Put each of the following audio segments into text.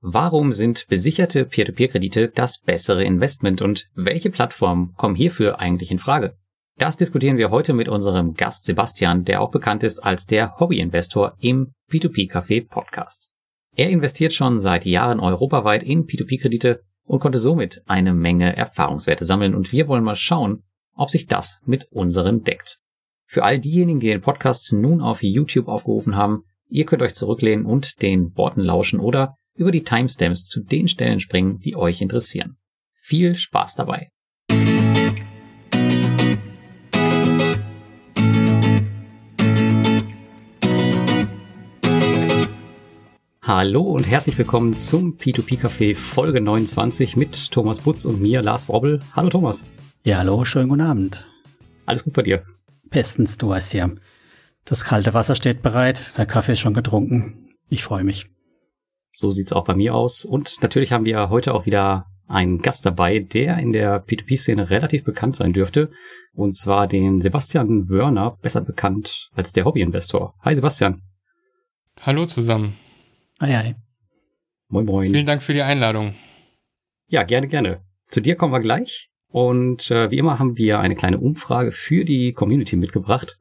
Warum sind besicherte Peer-to-Peer-Kredite das bessere Investment und welche Plattformen kommen hierfür eigentlich in Frage? Das diskutieren wir heute mit unserem Gast Sebastian, der auch bekannt ist als der Hobbyinvestor im P2P-Café Podcast. Er investiert schon seit Jahren europaweit in P2P-Kredite und konnte somit eine Menge Erfahrungswerte sammeln und wir wollen mal schauen, ob sich das mit unseren deckt. Für all diejenigen, die den Podcast nun auf YouTube aufgerufen haben, ihr könnt euch zurücklehnen und den Worten lauschen oder über die Timestamps zu den Stellen springen, die euch interessieren. Viel Spaß dabei! Hallo und herzlich willkommen zum P2P Café Folge 29 mit Thomas Butz und mir, Lars Wrobbel. Hallo Thomas. Ja, hallo, schönen guten Abend. Alles gut bei dir? Bestens, du weißt ja. Das kalte Wasser steht bereit, der Kaffee ist schon getrunken. Ich freue mich. So sieht's auch bei mir aus. Und natürlich haben wir heute auch wieder einen Gast dabei, der in der P2P-Szene relativ bekannt sein dürfte. Und zwar den Sebastian Wörner, besser bekannt als der Hobbyinvestor. Hi Sebastian. Hallo zusammen. Hi, hi. Moin, moin. Vielen Dank für die Einladung. Ja, gerne, gerne. Zu dir kommen wir gleich. Und äh, wie immer haben wir eine kleine Umfrage für die Community mitgebracht,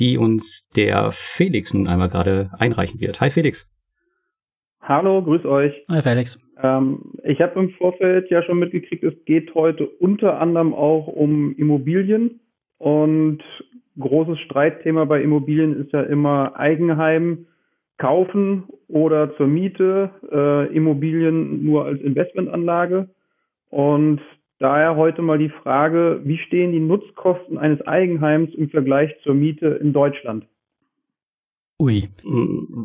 die uns der Felix nun einmal gerade einreichen wird. Hi Felix. Hallo, grüß euch. Hi Felix. Ähm, ich habe im Vorfeld ja schon mitgekriegt, es geht heute unter anderem auch um Immobilien. Und großes Streitthema bei Immobilien ist ja immer Eigenheim kaufen oder zur Miete, äh, Immobilien nur als Investmentanlage. Und daher heute mal die Frage, wie stehen die Nutzkosten eines Eigenheims im Vergleich zur Miete in Deutschland? Ui.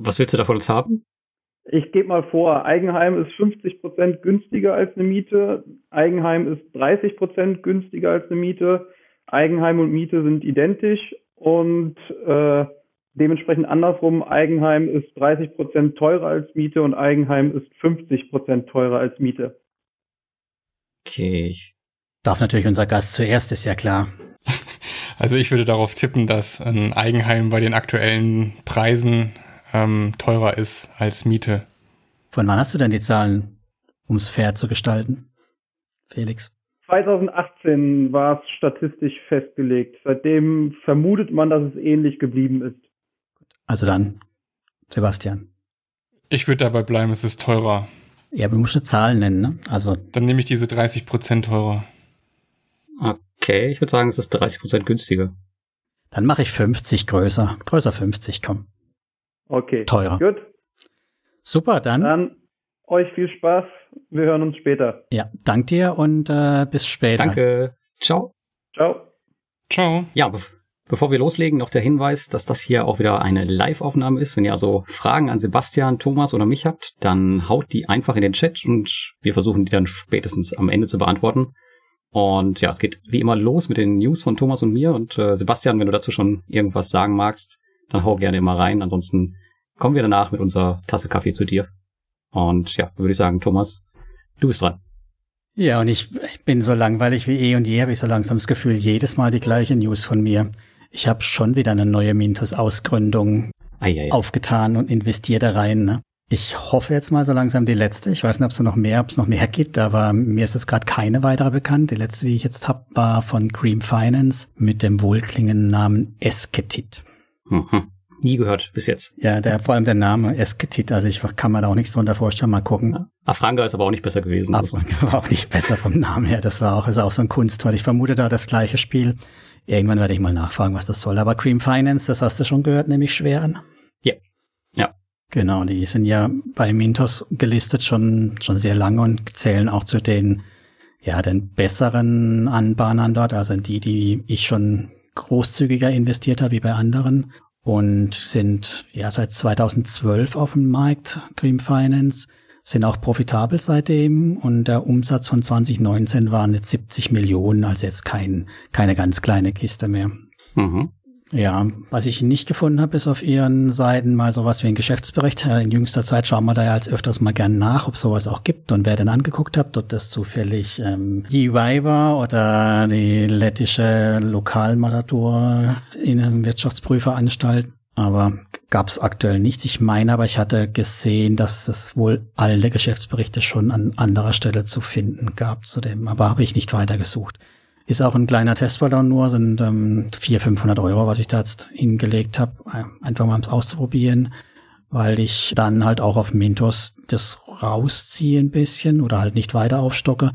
Was willst du da von uns haben? Ich gebe mal vor, Eigenheim ist 50 Prozent günstiger als eine Miete, Eigenheim ist 30 Prozent günstiger als eine Miete, Eigenheim und Miete sind identisch und äh, dementsprechend andersrum, Eigenheim ist 30 Prozent teurer als Miete und Eigenheim ist 50 Prozent teurer als Miete. Okay. Darf natürlich unser Gast zuerst, ist ja klar. Also ich würde darauf tippen, dass ein Eigenheim bei den aktuellen Preisen ähm, teurer ist als Miete. Von wann hast du denn die Zahlen, um es fair zu gestalten? Felix. 2018 war es statistisch festgelegt. Seitdem vermutet man, dass es ähnlich geblieben ist. Also dann, Sebastian. Ich würde dabei bleiben, es ist teurer. Ja, aber du musst eine Zahl nennen, ne? Also. Dann nehme ich diese 30 Prozent teurer. Okay, ich würde sagen, es ist 30 Prozent günstiger. Dann mache ich 50 größer. Größer 50, komm. Okay. Teurer. Gut. Super, dann. Dann euch viel Spaß. Wir hören uns später. Ja, dank dir und äh, bis später. Danke. Ciao. Ciao. Ciao. Ja, be bevor wir loslegen, noch der Hinweis, dass das hier auch wieder eine Live-Aufnahme ist. Wenn ihr also Fragen an Sebastian, Thomas oder mich habt, dann haut die einfach in den Chat und wir versuchen die dann spätestens am Ende zu beantworten. Und ja, es geht wie immer los mit den News von Thomas und mir. Und äh, Sebastian, wenn du dazu schon irgendwas sagen magst, dann hau gerne immer rein. Ansonsten kommen wir danach mit unserer Tasse Kaffee zu dir. Und ja, würde ich sagen, Thomas, du bist dran. Ja, und ich, ich bin so langweilig wie eh und je, habe ich so langsam das Gefühl, jedes Mal die gleiche News von mir. Ich habe schon wieder eine neue Mintos-Ausgründung aufgetan und investiert da rein. Ne? Ich hoffe jetzt mal so langsam die letzte. Ich weiß nicht, ob es noch mehr, ob es noch mehr gibt, aber mir ist es gerade keine weitere bekannt. Die letzte, die ich jetzt habe, war von Cream Finance mit dem wohlklingenden Namen Esketit. Mhm. Nie gehört bis jetzt. Ja, der, vor allem der Name Esketit, also ich kann mir da auch nichts drunter vorstellen, mal gucken. Ja. Afranga ist aber auch nicht besser gewesen. Afranga war auch nicht besser vom Namen her. Das war auch, ist auch so ein Kunstwort. Ich vermute da das gleiche Spiel. Irgendwann werde ich mal nachfragen, was das soll. Aber Cream Finance, das hast du schon gehört, nämlich schweren. Ja. Ja. Genau, die sind ja bei Mintos gelistet schon, schon sehr lange und zählen auch zu den, ja, den besseren Anbahnern dort, also die, die ich schon großzügiger investiert habe wie bei anderen und sind ja seit 2012 auf dem Markt, Cream Finance, sind auch profitabel seitdem und der Umsatz von 2019 waren jetzt 70 Millionen, also jetzt kein, keine ganz kleine Kiste mehr. Mhm. Ja, was ich nicht gefunden habe, ist auf ihren Seiten mal sowas wie ein Geschäftsbericht. In jüngster Zeit schauen wir da ja als öfters mal gern nach, ob sowas auch gibt und wer denn angeguckt habt, ob das zufällig ähm, EY war oder die lettische Lokalmatador in einem Wirtschaftsprüferanstalt. aber gab es aktuell nichts. Ich meine aber, ich hatte gesehen, dass es wohl alle Geschäftsberichte schon an anderer Stelle zu finden gab zu dem, aber habe ich nicht weitergesucht. Ist auch ein kleiner Testballon nur, sind ähm, 400, 500 Euro, was ich da jetzt hingelegt habe, einfach mal ums Auszuprobieren, weil ich dann halt auch auf Mintos das rausziehe ein bisschen oder halt nicht weiter aufstocke.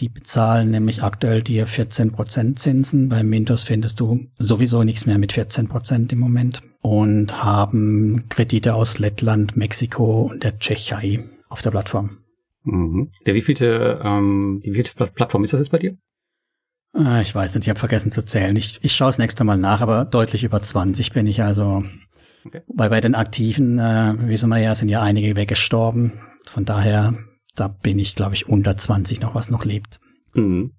Die bezahlen nämlich aktuell dir 14% Zinsen. Bei Mintos findest du sowieso nichts mehr mit 14% im Moment und haben Kredite aus Lettland, Mexiko und der Tschechei auf der Plattform. Mhm. Der wievielte, ähm, wievielte Plattform ist das jetzt bei dir? Äh, ich weiß nicht, ich habe vergessen zu zählen. Ich, ich schaue das nächste Mal nach, aber deutlich über 20 bin ich also. Okay. Weil bei den Aktiven, äh, wissen wir ja, sind ja einige weggestorben. Von daher da bin ich, glaube ich, unter 20 noch, was noch lebt. Mhm.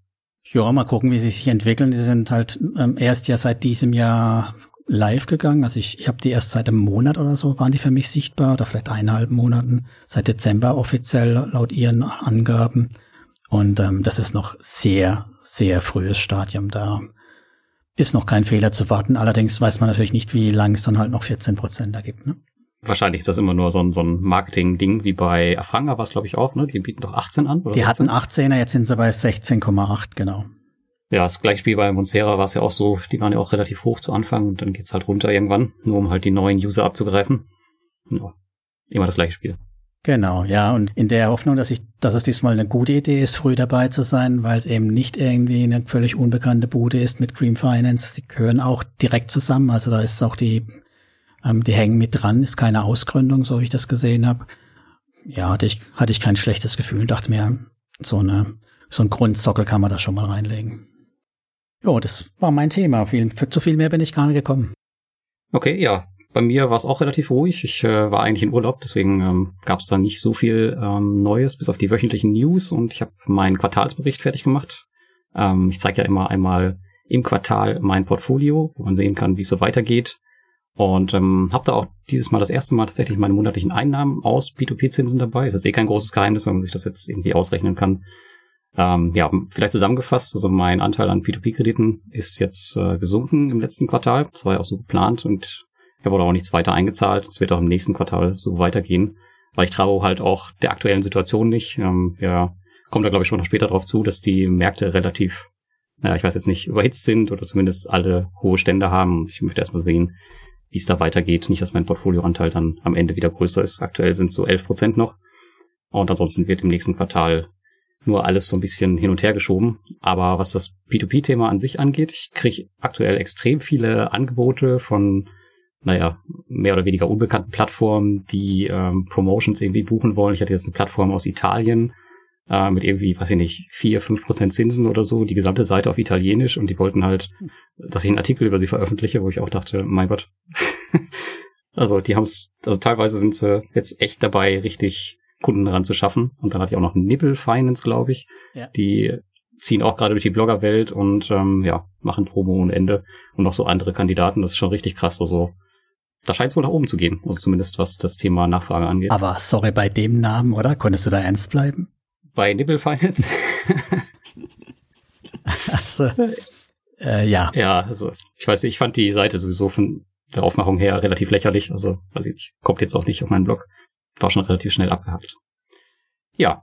Ja, mal gucken, wie sie sich entwickeln. Die sind halt ähm, erst ja seit diesem Jahr live gegangen. Also ich, ich habe die erst seit einem Monat oder so, waren die für mich sichtbar, oder vielleicht eineinhalb Monaten, seit Dezember offiziell laut ihren Angaben. Und ähm, das ist noch sehr, sehr frühes Stadium. Da ist noch kein Fehler zu warten. Allerdings weiß man natürlich nicht, wie lange es dann halt noch 14 Prozent da gibt. Ne? Wahrscheinlich ist das immer nur so ein, so ein Marketing-Ding wie bei Afranga war es, glaube ich, auch, ne? Die bieten doch 18 an. Oder die 18? hatten 18er, jetzt sind sie bei 16,8, genau. Ja, das gleiche Spiel bei Monsera war es ja auch so, die waren ja auch relativ hoch zu Anfang und dann geht's halt runter irgendwann, nur um halt die neuen User abzugreifen. Ja, immer das gleiche Spiel. Genau, ja, und in der Hoffnung, dass ich, dass es diesmal eine gute Idee ist, früh dabei zu sein, weil es eben nicht irgendwie eine völlig unbekannte Bude ist mit Cream Finance. Sie gehören auch direkt zusammen, also da ist auch die ähm, die hängen mit dran, ist keine Ausgründung, so wie ich das gesehen habe. Ja, hatte ich, hatte ich kein schlechtes Gefühl, dachte mir, so eine, so ein Grundsockel kann man da schon mal reinlegen. Jo, das war mein Thema. Viel, für zu viel mehr bin ich gar nicht gekommen. Okay, ja. Bei mir war es auch relativ ruhig. Ich äh, war eigentlich in Urlaub, deswegen ähm, gab es da nicht so viel ähm, Neues, bis auf die wöchentlichen News und ich habe meinen Quartalsbericht fertig gemacht. Ähm, ich zeige ja immer einmal im Quartal mein Portfolio, wo man sehen kann, wie es so weitergeht. Und ähm, habe da auch dieses Mal das erste Mal tatsächlich meine monatlichen Einnahmen aus P2P-Zinsen dabei. Das ist eh kein großes Geheimnis, wenn man sich das jetzt irgendwie ausrechnen kann. Ähm, ja, vielleicht zusammengefasst, also mein Anteil an P2P-Krediten ist jetzt äh, gesunken im letzten Quartal. Das war ja auch so geplant und er wurde auch nichts weiter eingezahlt. Es wird auch im nächsten Quartal so weitergehen, weil ich traue halt auch der aktuellen Situation nicht. Ähm, ja, kommt da glaube ich schon noch später drauf zu, dass die Märkte relativ, naja, ich weiß jetzt nicht, überhitzt sind oder zumindest alle hohe Stände haben. Ich möchte erstmal sehen, wie es da weitergeht. Nicht, dass mein Portfolioanteil dann am Ende wieder größer ist. Aktuell sind es so 11 Prozent noch. Und ansonsten wird im nächsten Quartal nur alles so ein bisschen hin und her geschoben. Aber was das P2P-Thema an sich angeht, ich kriege aktuell extrem viele Angebote von, naja, mehr oder weniger unbekannten Plattformen, die ähm, Promotions irgendwie buchen wollen. Ich hatte jetzt eine Plattform aus Italien, äh, mit irgendwie, weiß ich nicht, vier, fünf Prozent Zinsen oder so, die gesamte Seite auf Italienisch und die wollten halt, dass ich einen Artikel über sie veröffentliche, wo ich auch dachte, mein Gott. also die haben es, also teilweise sind sie jetzt echt dabei, richtig Kunden daran zu schaffen. Und dann hatte ich auch noch Nibble Finance, glaube ich. Ja. Die ziehen auch gerade durch die Bloggerwelt und ähm, ja, machen Promo ohne Ende. Und noch so andere Kandidaten, das ist schon richtig krass. Also da scheint es wohl nach oben zu gehen. Also zumindest was das Thema Nachfrage angeht. Aber sorry, bei dem Namen, oder? Konntest du da ernst bleiben? bei Nibble Finance. also, äh, ja. Ja, also ich weiß nicht, ich fand die Seite sowieso von der Aufmachung her relativ lächerlich. Also, weiß ich kommt jetzt auch nicht auf meinen Blog. War schon relativ schnell abgehakt. Ja.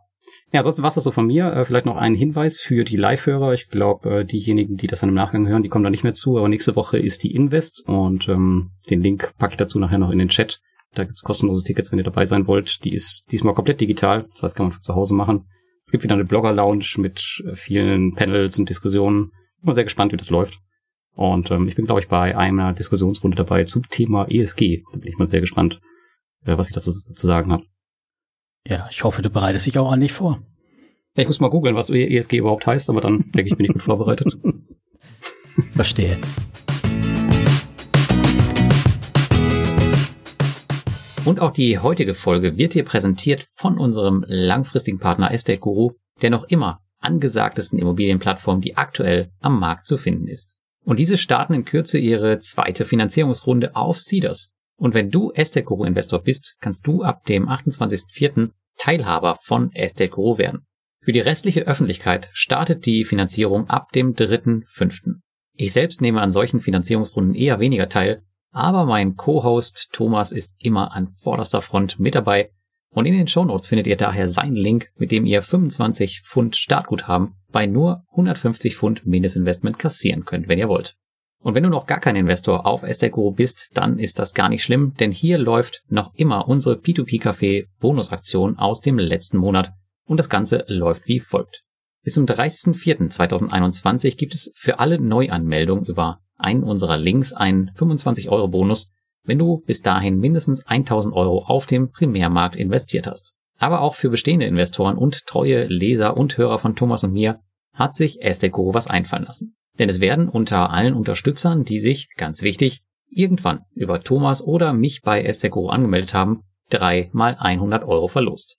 Ja, ansonsten war es das so von mir. Äh, vielleicht noch ein Hinweis für die Live-Hörer. Ich glaube, äh, diejenigen, die das dann im Nachgang hören, die kommen da nicht mehr zu. Aber nächste Woche ist die Invest und ähm, den Link packe ich dazu nachher noch in den Chat. Da gibt's kostenlose Tickets, wenn ihr dabei sein wollt. Die ist diesmal komplett digital. Das heißt, kann man von zu Hause machen. Es gibt wieder eine Blogger-Lounge mit äh, vielen Panels und Diskussionen. Ich bin sehr gespannt, wie das läuft. Und ähm, ich bin, glaube ich, bei einer Diskussionsrunde dabei zum Thema ESG. Da bin ich mal sehr gespannt, äh, was ich dazu zu sagen habe. Ja, ich hoffe, du bereitest dich auch an dich vor. Ja, ich muss mal googeln, was ESG überhaupt heißt, aber dann denke ich, bin ich gut vorbereitet. Verstehe. Und auch die heutige Folge wird hier präsentiert von unserem langfristigen Partner Estate Guru, der noch immer angesagtesten Immobilienplattform, die aktuell am Markt zu finden ist. Und diese starten in Kürze ihre zweite Finanzierungsrunde auf Cedars. Und wenn du Estate Investor bist, kannst du ab dem 28.04. Teilhaber von Estate werden. Für die restliche Öffentlichkeit startet die Finanzierung ab dem 3.05. Ich selbst nehme an solchen Finanzierungsrunden eher weniger teil, Aber mein Co-Host Thomas ist immer an vorderster Front mit dabei. Und in den Shownotes findet ihr daher seinen Link, mit dem ihr 25 Pfund Startguthaben bei nur 150 Pfund Mindestinvestment kassieren könnt, wenn ihr wollt. Und wenn du noch gar kein Investor auf Esteguro bist, dann ist das gar nicht schlimm, denn hier läuft noch immer unsere P2P-Café Bonusaktion aus dem letzten Monat. Und das Ganze läuft wie folgt. Bis zum 30.04.2021 gibt es für alle Neuanmeldungen über einen unserer Links einen 25 Euro Bonus, wenn du bis dahin mindestens 1000 Euro auf dem Primärmarkt investiert hast. Aber auch für bestehende Investoren und treue Leser und Hörer von Thomas und mir hat sich Esteco was einfallen lassen. Denn es werden unter allen Unterstützern, die sich, ganz wichtig, irgendwann über Thomas oder mich bei Esteco angemeldet haben, drei mal 100 Euro verlost.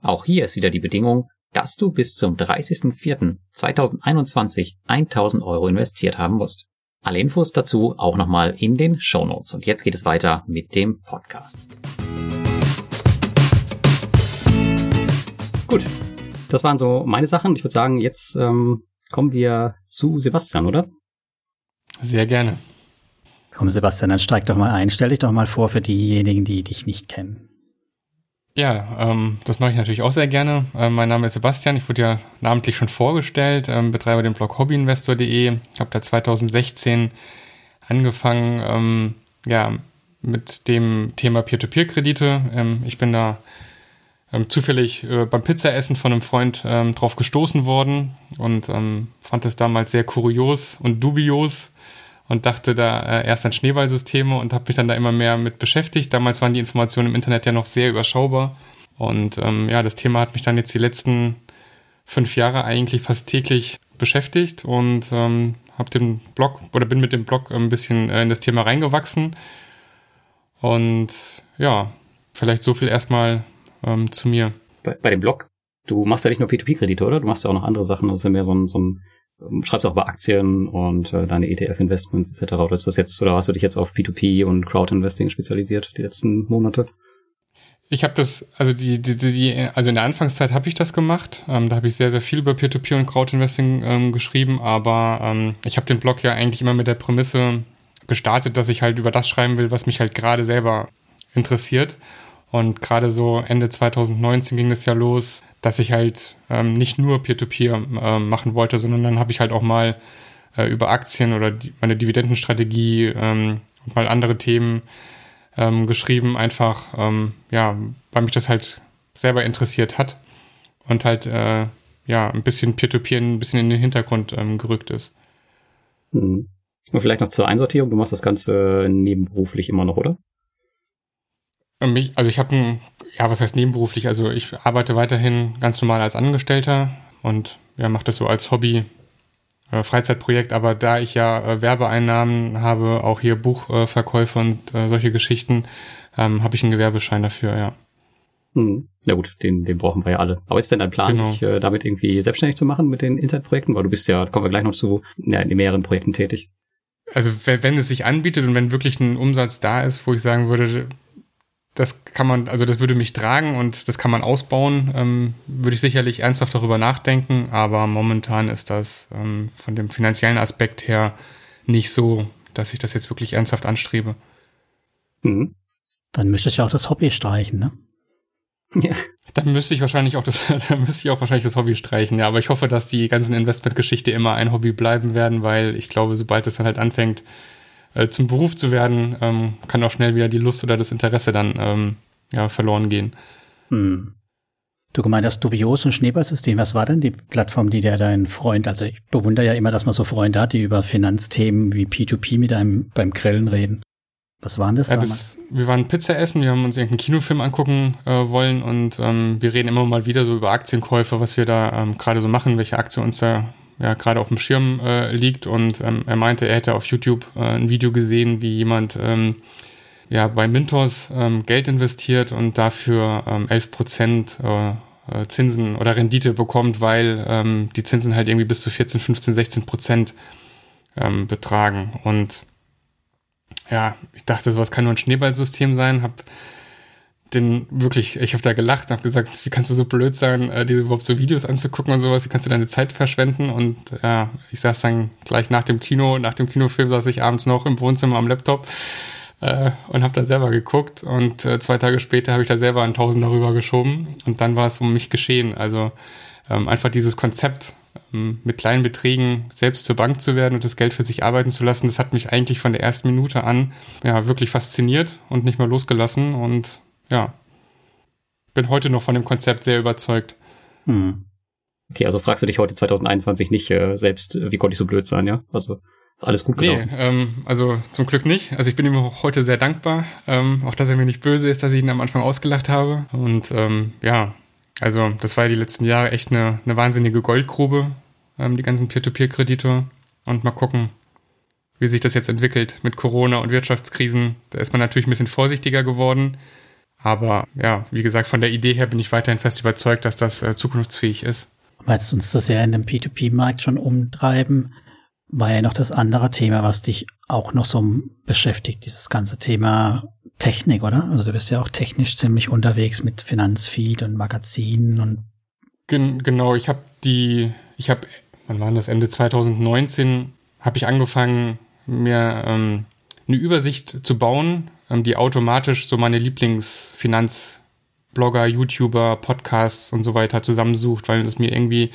Auch hier ist wieder die Bedingung, dass du bis zum 30.04.2021 1000 Euro investiert haben musst. Alle Infos dazu auch nochmal in den Show Notes. Und jetzt geht es weiter mit dem Podcast. Gut, das waren so meine Sachen. Ich würde sagen, jetzt ähm, kommen wir zu Sebastian, oder? Sehr gerne. Komm, Sebastian, dann steig doch mal ein. Stell dich doch mal vor für diejenigen, die dich nicht kennen. Ja, ähm, das mache ich natürlich auch sehr gerne. Ähm, mein Name ist Sebastian, ich wurde ja namentlich schon vorgestellt, ähm, betreibe den Blog hobbyinvestor.de, habe da 2016 angefangen, ähm, ja, mit dem Thema Peer-to-Peer-Kredite. Ähm, ich bin da ähm, zufällig äh, beim Pizzaessen von einem Freund ähm, drauf gestoßen worden und ähm, fand es damals sehr kurios und dubios, und dachte da äh, erst an Schneeballsysteme und habe mich dann da immer mehr mit beschäftigt. Damals waren die Informationen im Internet ja noch sehr überschaubar. Und ähm, ja, das Thema hat mich dann jetzt die letzten fünf Jahre eigentlich fast täglich beschäftigt und ähm, habe den Blog oder bin mit dem Blog ein bisschen äh, in das Thema reingewachsen. Und ja, vielleicht so viel erstmal ähm, zu mir. Bei, bei dem Blog, du machst ja nicht nur P2P-Kredite, oder? Du machst ja auch noch andere Sachen. Das ist ja mehr so ein, so ein ähm, schreibst auch über Aktien und äh, deine ETF-Investments etc. Oder ist das jetzt, oder hast du dich jetzt auf P2P und Crowd-Investing spezialisiert die letzten Monate? Ich habe das, also die, die, die, also in der Anfangszeit habe ich das gemacht. Ähm, da habe ich sehr, sehr viel über Peer-to-Peer und Crowd-Investing ähm, geschrieben, aber ähm, ich habe den Blog ja eigentlich immer mit der Prämisse gestartet, dass ich halt über das schreiben will, was mich halt gerade selber interessiert. Und gerade so Ende 2019 ging es ja los, dass ich halt ähm, nicht nur Peer-to-Peer -Peer, ähm, machen wollte, sondern dann habe ich halt auch mal äh, über Aktien oder die, meine Dividendenstrategie ähm, und mal andere Themen ähm, geschrieben, einfach, ähm, ja, weil mich das halt selber interessiert hat und halt, äh, ja, ein bisschen Peer-to-Peer -Peer ein bisschen in den Hintergrund ähm, gerückt ist. Mhm. Und vielleicht noch zur Einsortierung, du machst das Ganze nebenberuflich immer noch, oder? Mich, also ich habe ein, ja, was heißt nebenberuflich? Also ich arbeite weiterhin ganz normal als Angestellter und ja, mache das so als Hobby, äh, Freizeitprojekt, aber da ich ja äh, Werbeeinnahmen habe, auch hier Buchverkäufe und äh, solche Geschichten, ähm, habe ich einen Gewerbeschein dafür, ja. Hm. Na gut, den, den brauchen wir ja alle. Aber ist denn dein Plan, genau. dich äh, damit irgendwie selbstständig zu machen mit den Internetprojekten? Weil du bist ja, kommen wir gleich noch zu, ja, in mehreren Projekten tätig. Also wenn, wenn es sich anbietet und wenn wirklich ein Umsatz da ist, wo ich sagen würde, das kann man, also das würde mich tragen und das kann man ausbauen, ähm, würde ich sicherlich ernsthaft darüber nachdenken, aber momentan ist das ähm, von dem finanziellen Aspekt her nicht so, dass ich das jetzt wirklich ernsthaft anstrebe. Mhm. Dann müsste ich auch das Hobby streichen, ne? Ja. Dann müsste ich wahrscheinlich auch das, dann müsste ich auch wahrscheinlich das Hobby streichen, ja. Aber ich hoffe, dass die ganzen Investmentgeschichte immer ein Hobby bleiben werden, weil ich glaube, sobald es dann halt anfängt, äh, zum Beruf zu werden, ähm, kann auch schnell wieder die Lust oder das Interesse dann ähm, ja, verloren gehen. Hm. Du gemeint hast dubios und Schneeballsystem. Was war denn die Plattform, die der dein Freund, also ich bewundere ja immer, dass man so Freunde hat, die über Finanzthemen wie P2P mit einem beim Grillen reden. Was waren das ja, damals? Das, wir waren Pizza essen, wir haben uns irgendeinen Kinofilm angucken äh, wollen und ähm, wir reden immer mal wieder so über Aktienkäufe, was wir da ähm, gerade so machen, welche Aktie uns da ja gerade auf dem Schirm äh, liegt. Und ähm, er meinte, er hätte auf YouTube äh, ein Video gesehen, wie jemand ähm, ja bei Mintos ähm, Geld investiert und dafür ähm, 11 Prozent äh, äh, Zinsen oder Rendite bekommt, weil ähm, die Zinsen halt irgendwie bis zu 14, 15, 16 Prozent ähm, betragen. Und ja, ich dachte, sowas kann nur ein Schneeballsystem sein, habe den wirklich, ich habe da gelacht, habe gesagt, wie kannst du so blöd sein, äh, dir überhaupt so Videos anzugucken und sowas, wie kannst du deine Zeit verschwenden? Und ja, ich saß dann gleich nach dem Kino, nach dem Kinofilm saß ich abends noch im Wohnzimmer am Laptop äh, und habe da selber geguckt und äh, zwei Tage später habe ich da selber einen Tausender rüber geschoben und dann war es um mich geschehen. Also ähm, einfach dieses Konzept ähm, mit kleinen Beträgen selbst zur Bank zu werden und das Geld für sich arbeiten zu lassen, das hat mich eigentlich von der ersten Minute an ja wirklich fasziniert und nicht mehr losgelassen und ja, bin heute noch von dem Konzept sehr überzeugt. Hm. Okay, also fragst du dich heute 2021 nicht äh, selbst, wie konnte ich so blöd sein, ja? Also ist alles gut gelaufen? Nee, ähm, also zum Glück nicht. Also ich bin ihm auch heute sehr dankbar. Ähm, auch, dass er mir nicht böse ist, dass ich ihn am Anfang ausgelacht habe. Und ähm, ja, also das war ja die letzten Jahre echt eine, eine wahnsinnige Goldgrube, ähm, die ganzen Peer-to-Peer-Kredite. Und mal gucken, wie sich das jetzt entwickelt mit Corona und Wirtschaftskrisen. Da ist man natürlich ein bisschen vorsichtiger geworden. Aber ja, wie gesagt, von der Idee her bin ich weiterhin fest überzeugt, dass das äh, zukunftsfähig ist. Weil es uns so sehr in dem P2P-Markt schon umtreiben, war ja noch das andere Thema, was dich auch noch so beschäftigt, dieses ganze Thema Technik, oder? Also du bist ja auch technisch ziemlich unterwegs mit Finanzfeed und Magazinen und Gen genau, ich habe die, ich habe, wann war das Ende 2019, habe ich angefangen, mir ähm, eine Übersicht zu bauen, die automatisch so meine Lieblingsfinanzblogger, YouTuber, Podcasts und so weiter zusammensucht, weil es mir irgendwie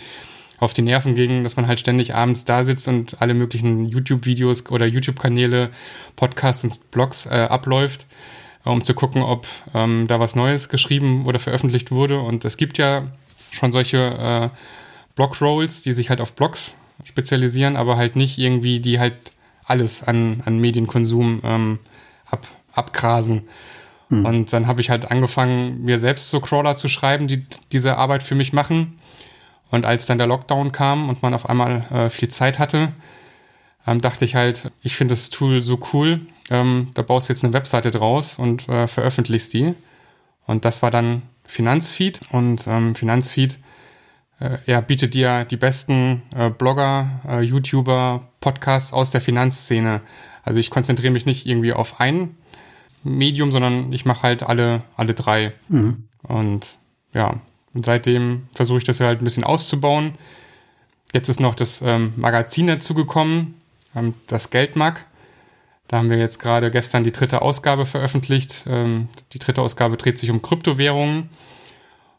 auf die Nerven ging, dass man halt ständig abends da sitzt und alle möglichen YouTube-Videos oder YouTube-Kanäle, Podcasts und Blogs äh, abläuft, um zu gucken, ob ähm, da was Neues geschrieben oder veröffentlicht wurde. Und es gibt ja schon solche äh, Blog-Rolls, die sich halt auf Blogs spezialisieren, aber halt nicht irgendwie, die halt alles an, an Medienkonsum ähm, ab, abgrasen. Hm. Und dann habe ich halt angefangen, mir selbst so Crawler zu schreiben, die diese Arbeit für mich machen und als dann der Lockdown kam und man auf einmal äh, viel Zeit hatte, ähm, dachte ich halt, ich finde das Tool so cool, ähm, da baust du jetzt eine Webseite draus und äh, veröffentlichst die. Und das war dann Finanzfeed und ähm, Finanzfeed äh, ja, bietet dir die besten äh, Blogger, äh, YouTuber, Podcasts aus der Finanzszene. Also ich konzentriere mich nicht irgendwie auf ein Medium, sondern ich mache halt alle, alle drei. Mhm. Und ja, und seitdem versuche ich das halt ein bisschen auszubauen. Jetzt ist noch das ähm, Magazin dazugekommen, ähm, das Geldmag. Da haben wir jetzt gerade gestern die dritte Ausgabe veröffentlicht. Ähm, die dritte Ausgabe dreht sich um Kryptowährungen.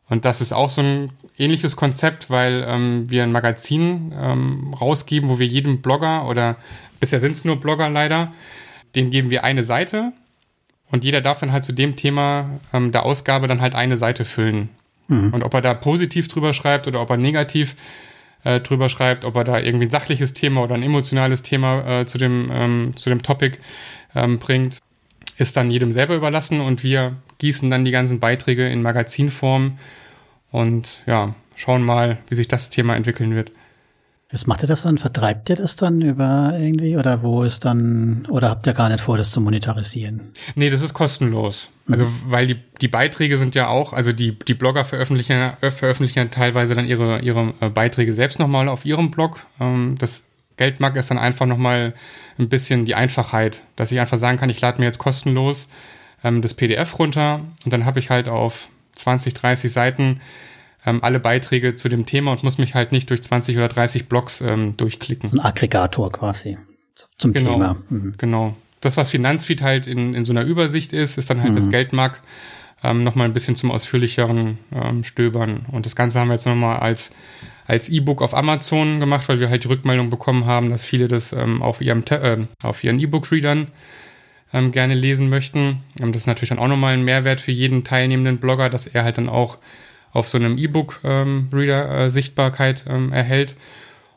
Und das ist auch so ein ähnliches Konzept, weil ähm, wir ein Magazin ähm, rausgeben, wo wir jedem Blogger oder bisher sind es nur Blogger leider, dem geben wir eine Seite und jeder darf dann halt zu dem Thema ähm, der Ausgabe dann halt eine Seite füllen. Mhm. Und ob er da positiv drüber schreibt oder ob er negativ äh, drüber schreibt, ob er da irgendwie ein sachliches Thema oder ein emotionales Thema äh, zu, dem, ähm, zu dem Topic ähm, bringt, ist dann jedem selber überlassen und wir gießen dann die ganzen Beiträge in Magazinform und ja, schauen mal, wie sich das Thema entwickeln wird. Was macht ihr das dann? Vertreibt ihr das dann über irgendwie oder wo ist dann, oder habt ihr gar nicht vor, das zu monetarisieren? Nee, das ist kostenlos. Mhm. Also, weil die, die Beiträge sind ja auch, also die, die Blogger veröffentlichen, veröffentlichen teilweise dann ihre, ihre äh, Beiträge selbst nochmal auf ihrem Blog. Ähm, das Geldmark ist dann einfach nochmal ein bisschen die Einfachheit, dass ich einfach sagen kann, ich lade mir jetzt kostenlos ähm, das PDF runter und dann habe ich halt auf 20, 30 Seiten ähm, alle Beiträge zu dem Thema und muss mich halt nicht durch 20 oder 30 Blogs ähm, durchklicken. ein Aggregator quasi zum genau, Thema. Mhm. Genau. Das, was Finanzfeed halt in, in so einer Übersicht ist, ist dann halt mhm. das Geldmark ähm, nochmal ein bisschen zum ausführlicheren ähm, Stöbern. Und das Ganze haben wir jetzt nochmal als als E-Book auf Amazon gemacht, weil wir halt die Rückmeldung bekommen haben, dass viele das ähm, auf, ihrem äh, auf ihren E-Book-Readern ähm, gerne lesen möchten. Das ist natürlich dann auch nochmal ein Mehrwert für jeden teilnehmenden Blogger, dass er halt dann auch auf so einem E-Book-Reader äh, Sichtbarkeit ähm, erhält.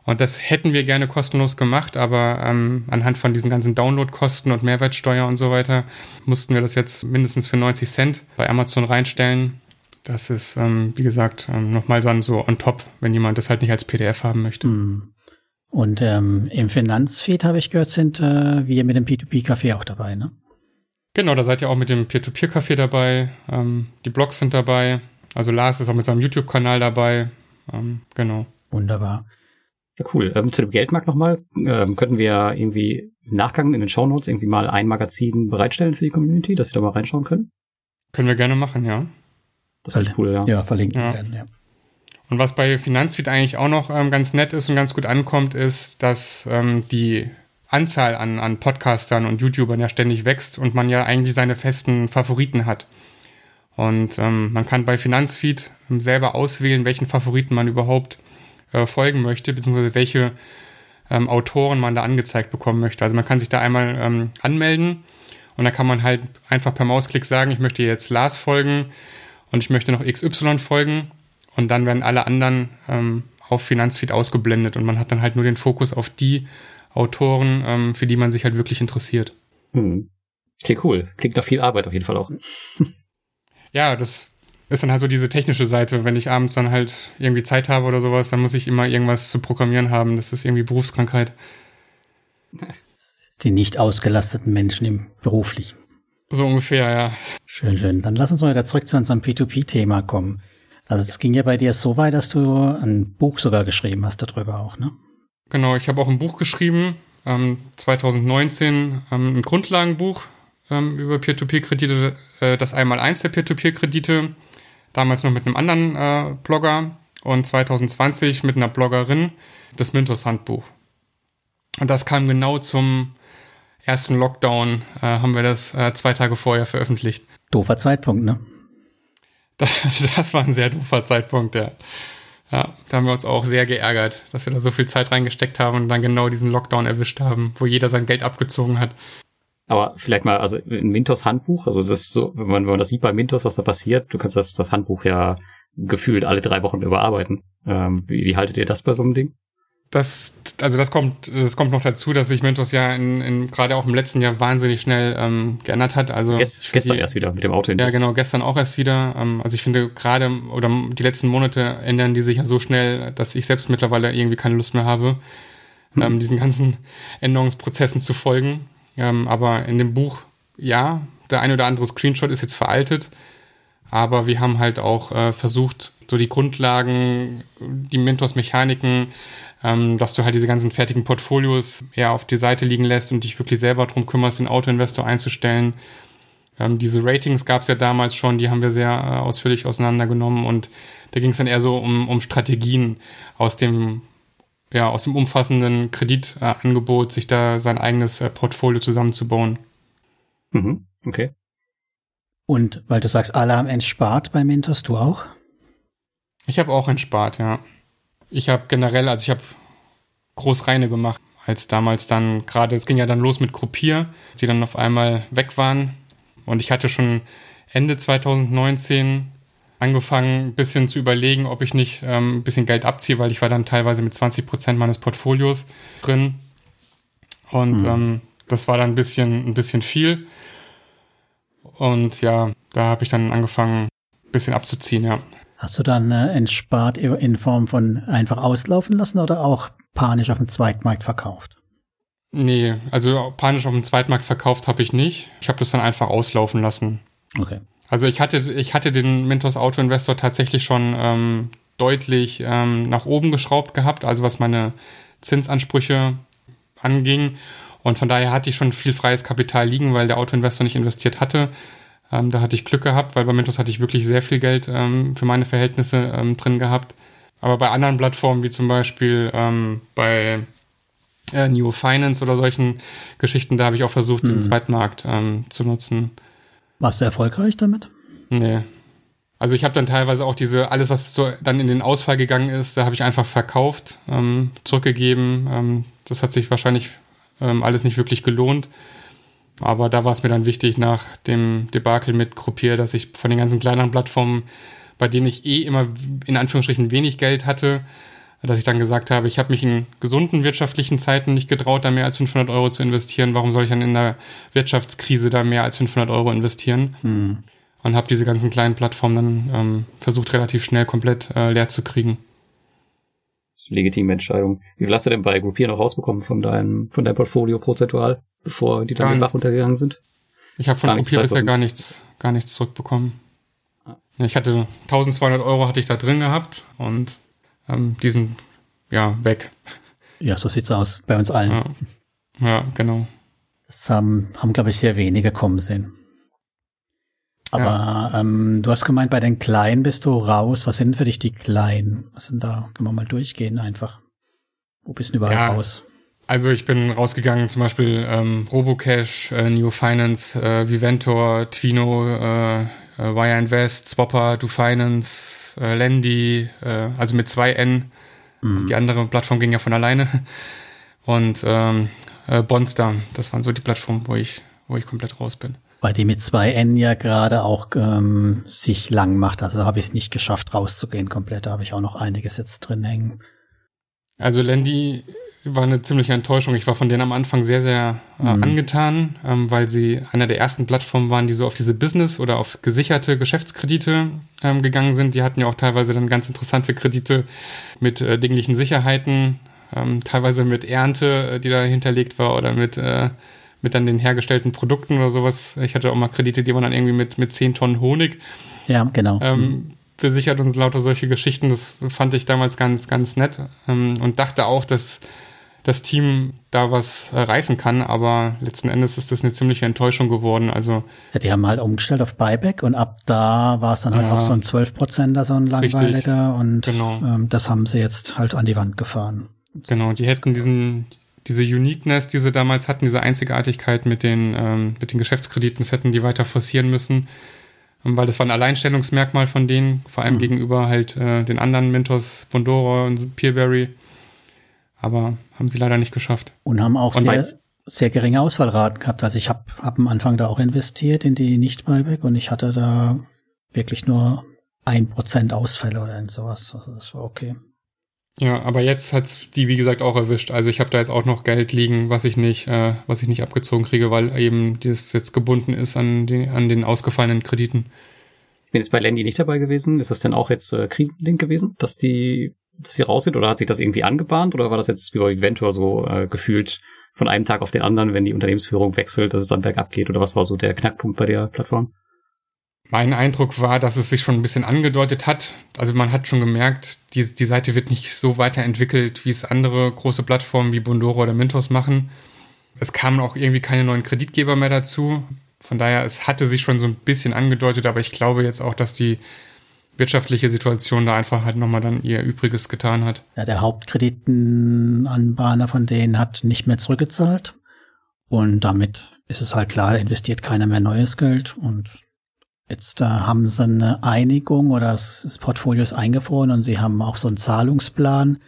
Und das hätten wir gerne kostenlos gemacht, aber ähm, anhand von diesen ganzen Downloadkosten und Mehrwertsteuer und so weiter mussten wir das jetzt mindestens für 90 Cent bei Amazon reinstellen. Das ist, ähm, wie gesagt, ähm, nochmal dann so on top, wenn jemand das halt nicht als PDF haben möchte. Hm. Und ähm, im Finanzfeed habe ich gehört, sind äh, wir mit dem P2P-Café auch dabei, ne? Genau, da seid ihr auch mit dem Peer-to-Peer-Café dabei. Ähm, die Blogs sind dabei. Also Lars ist auch mit seinem YouTube-Kanal dabei. Ähm, genau. Wunderbar. Ja, cool. Ähm, zu dem Geldmarkt nochmal. Ähm, könnten wir irgendwie im Nachgang in den Shownotes irgendwie mal ein Magazin bereitstellen für die Community, dass sie da mal reinschauen können? Können wir gerne machen, ja. Das ist cool, ja. Ja, verlinken ja. werden, ja. Und was bei Finanzfeed eigentlich auch noch ähm, ganz nett ist und ganz gut ankommt, ist, dass ähm, die Anzahl an, an Podcastern und YouTubern ja ständig wächst und man ja eigentlich seine festen Favoriten hat. Und ähm, man kann bei Finanzfeed selber auswählen, welchen Favoriten man überhaupt äh, folgen möchte, beziehungsweise welche ähm, Autoren man da angezeigt bekommen möchte. Also man kann sich da einmal ähm, anmelden und da kann man halt einfach per Mausklick sagen, ich möchte jetzt Lars folgen und ich möchte noch XY folgen und dann werden alle anderen ähm, auf Finanzfeed ausgeblendet und man hat dann halt nur den Fokus auf die Autoren, ähm, für die man sich halt wirklich interessiert. Hm. Klingt cool. Klingt nach viel Arbeit auf jeden Fall auch. ja, das ist dann halt so diese technische Seite. Wenn ich abends dann halt irgendwie Zeit habe oder sowas, dann muss ich immer irgendwas zu programmieren haben. Das ist irgendwie Berufskrankheit. Die nicht ausgelasteten Menschen im beruflich. So ungefähr, ja. Schön, schön. Dann lass uns mal wieder zurück zu unserem P2P-Thema kommen. Also es ging ja bei dir so weit, dass du ein Buch sogar geschrieben hast darüber auch, ne? Genau, ich habe auch ein Buch geschrieben, ähm, 2019, ähm, ein Grundlagenbuch ähm, über Peer-to-Peer-Kredite, äh, das einmal eins der Peer-to-Peer-Kredite, damals noch mit einem anderen äh, Blogger und 2020 mit einer Bloggerin, das Mintos Handbuch. Und das kam genau zum ersten Lockdown, äh, haben wir das äh, zwei Tage vorher veröffentlicht. Doofer Zeitpunkt, ne? Das, das war ein sehr doofer Zeitpunkt, ja. Ja, da haben wir uns auch sehr geärgert, dass wir da so viel Zeit reingesteckt haben und dann genau diesen Lockdown erwischt haben, wo jeder sein Geld abgezogen hat. Aber vielleicht mal, also in Mintos Handbuch, also das ist so, wenn man, wenn man das sieht bei Mintos, was da passiert, du kannst das, das Handbuch ja gefühlt alle drei Wochen überarbeiten. Ähm, wie, wie haltet ihr das bei so einem Ding? das, also das kommt, das kommt noch dazu, dass sich Mentos ja in, in gerade auch im letzten Jahr wahnsinnig schnell ähm, geändert hat. Also Gest, gestern die, erst wieder mit dem Auto. Ja, genau, gestern auch erst wieder. Ähm, also ich finde gerade oder die letzten Monate ändern die sich ja so schnell, dass ich selbst mittlerweile irgendwie keine Lust mehr habe, hm. ähm, diesen ganzen Änderungsprozessen zu folgen. Ähm, aber in dem Buch, ja, der ein oder andere Screenshot ist jetzt veraltet, aber wir haben halt auch äh, versucht, so die Grundlagen, die Mentos-Mechaniken ähm, dass du halt diese ganzen fertigen Portfolios eher auf die Seite liegen lässt und dich wirklich selber darum kümmerst, den Autoinvestor einzustellen. Ähm, diese Ratings gab es ja damals schon, die haben wir sehr äh, ausführlich auseinandergenommen und da ging es dann eher so um, um Strategien aus dem ja, aus dem umfassenden Kreditangebot, sich da sein eigenes äh, Portfolio zusammenzubauen. Mhm, okay. Und weil du sagst, alle haben entspart bei Mentos, du auch? Ich habe auch entspart, ja. Ich habe generell, also ich habe groß reine gemacht, als damals dann gerade, es ging ja dann los mit Gruppier, die dann auf einmal weg waren. Und ich hatte schon Ende 2019 angefangen, ein bisschen zu überlegen, ob ich nicht ähm, ein bisschen Geld abziehe, weil ich war dann teilweise mit 20 Prozent meines Portfolios drin. Und mhm. ähm, das war dann ein bisschen, ein bisschen viel. Und ja, da habe ich dann angefangen, ein bisschen abzuziehen, ja. Hast du dann äh, entspart in Form von einfach auslaufen lassen oder auch panisch auf dem Zweitmarkt verkauft? Nee, also panisch auf dem Zweitmarkt verkauft habe ich nicht. Ich habe das dann einfach auslaufen lassen. Okay. Also ich hatte, ich hatte den Mintos Auto Investor tatsächlich schon ähm, deutlich ähm, nach oben geschraubt gehabt, also was meine Zinsansprüche anging. Und von daher hatte ich schon viel freies Kapital liegen, weil der Autoinvestor nicht investiert hatte. Ähm, da hatte ich Glück gehabt, weil bei Mentos hatte ich wirklich sehr viel Geld ähm, für meine Verhältnisse ähm, drin gehabt. Aber bei anderen Plattformen, wie zum Beispiel ähm, bei äh, Neo Finance oder solchen Geschichten, da habe ich auch versucht, mhm. den Zweitmarkt ähm, zu nutzen. Warst du erfolgreich damit? Nee. Also ich habe dann teilweise auch diese, alles, was so dann in den Ausfall gegangen ist, da habe ich einfach verkauft, ähm, zurückgegeben. das hat sich wahrscheinlich alles nicht wirklich gelohnt. Aber da war es mir dann wichtig nach dem Debakel mit Gruppier, dass ich von den ganzen kleineren Plattformen, bei denen ich eh immer in Anführungsstrichen wenig Geld hatte, dass ich dann gesagt habe, ich habe mich in gesunden wirtschaftlichen Zeiten nicht getraut, da mehr als 500 Euro zu investieren. Warum soll ich dann in der Wirtschaftskrise da mehr als 500 Euro investieren? Hm. Und habe diese ganzen kleinen Plattformen dann ähm, versucht, relativ schnell komplett äh, leer zu kriegen. Legitime Entscheidung. Wie viel hast du denn bei Gruppier noch rausbekommen von deinem, von deinem Portfolio prozentual? bevor die dann Bach runtergegangen sind? Ich habe von gar Kopier bisher gar nichts, gar nichts zurückbekommen. Ah. Ich hatte 1200 Euro hatte ich da drin gehabt und ähm, die sind ja weg. Ja, so sieht's aus bei uns allen. Ja, ja genau. Das haben, haben glaube ich, sehr wenige kommen sehen. Aber ja. ähm, du hast gemeint, bei den Kleinen bist du raus. Was sind für dich die Kleinen? Was sind da? Können wir mal durchgehen einfach. Wo bist du überall ja, raus? Also ich bin rausgegangen, zum Beispiel ähm, Robocash, äh, Neo Finance, äh, Viventor, Twino, äh, äh, Wire Invest, Swapper, Do Finance, äh, Lendy, äh, also mit zwei N. Mhm. Die andere Plattform ging ja von alleine. Und ähm, äh, Bonstar, das waren so die Plattformen, wo ich, wo ich komplett raus bin. Weil die mit zwei N ja gerade auch ähm, sich lang macht. Also da habe ich es nicht geschafft, rauszugehen komplett. Da habe ich auch noch einiges jetzt drin hängen. Also Lendy war eine ziemliche Enttäuschung. Ich war von denen am Anfang sehr, sehr äh, mhm. angetan, ähm, weil sie einer der ersten Plattformen waren, die so auf diese Business- oder auf gesicherte Geschäftskredite ähm, gegangen sind. Die hatten ja auch teilweise dann ganz interessante Kredite mit äh, dinglichen Sicherheiten, ähm, teilweise mit Ernte, äh, die da hinterlegt war oder mit, äh, mit dann den hergestellten Produkten oder sowas. Ich hatte auch mal Kredite, die waren dann irgendwie mit, mit 10 Tonnen Honig. Ja, genau. Ähm, mhm besichert und lauter solche Geschichten. Das fand ich damals ganz, ganz nett ähm, und dachte auch, dass das Team da was reißen kann, aber letzten Endes ist das eine ziemliche Enttäuschung geworden. Also ja, die haben halt umgestellt auf Buyback und ab da war es dann halt ja, auch so ein 12%er, so ein langweiliger richtig, und genau. ähm, das haben sie jetzt halt an die Wand gefahren. Genau, die hätten diesen diese Uniqueness, die sie damals hatten, diese Einzigartigkeit mit den ähm, mit den Geschäftskrediten, das hätten die weiter forcieren müssen, ähm, weil das war ein Alleinstellungsmerkmal von denen, vor allem mhm. gegenüber halt äh, den anderen Mentors, Bondora und Peerberry aber haben sie leider nicht geschafft. Und haben auch und sehr, sehr geringe Ausfallraten gehabt. Also ich habe hab am Anfang da auch investiert in die Nicht-Buyback und ich hatte da wirklich nur ein Prozent Ausfälle oder in sowas. Also das war okay. Ja, aber jetzt hat's die wie gesagt auch erwischt. Also ich habe da jetzt auch noch Geld liegen, was ich nicht, äh, was ich nicht abgezogen kriege, weil eben das jetzt gebunden ist an den an den ausgefallenen Krediten. Ich bin jetzt bei Landy nicht dabei gewesen. Ist das denn auch jetzt äh, Krisenlink gewesen, dass die dass sie raus sind oder hat sich das irgendwie angebahnt oder war das jetzt wie bei Venture so äh, gefühlt von einem Tag auf den anderen, wenn die Unternehmensführung wechselt, dass es dann bergab geht oder was war so der Knackpunkt bei der Plattform? Mein Eindruck war, dass es sich schon ein bisschen angedeutet hat. Also man hat schon gemerkt, die, die Seite wird nicht so weiterentwickelt, wie es andere große Plattformen wie Bondora oder Mintos machen. Es kamen auch irgendwie keine neuen Kreditgeber mehr dazu. Von daher, es hatte sich schon so ein bisschen angedeutet, aber ich glaube jetzt auch, dass die wirtschaftliche Situation da einfach halt nochmal dann ihr Übriges getan hat. Ja, der Hauptkreditenanbahner von denen hat nicht mehr zurückgezahlt. Und damit ist es halt klar, investiert keiner mehr neues Geld. Und jetzt äh, haben sie eine Einigung oder das Portfolio ist eingefroren und sie haben auch so einen Zahlungsplan.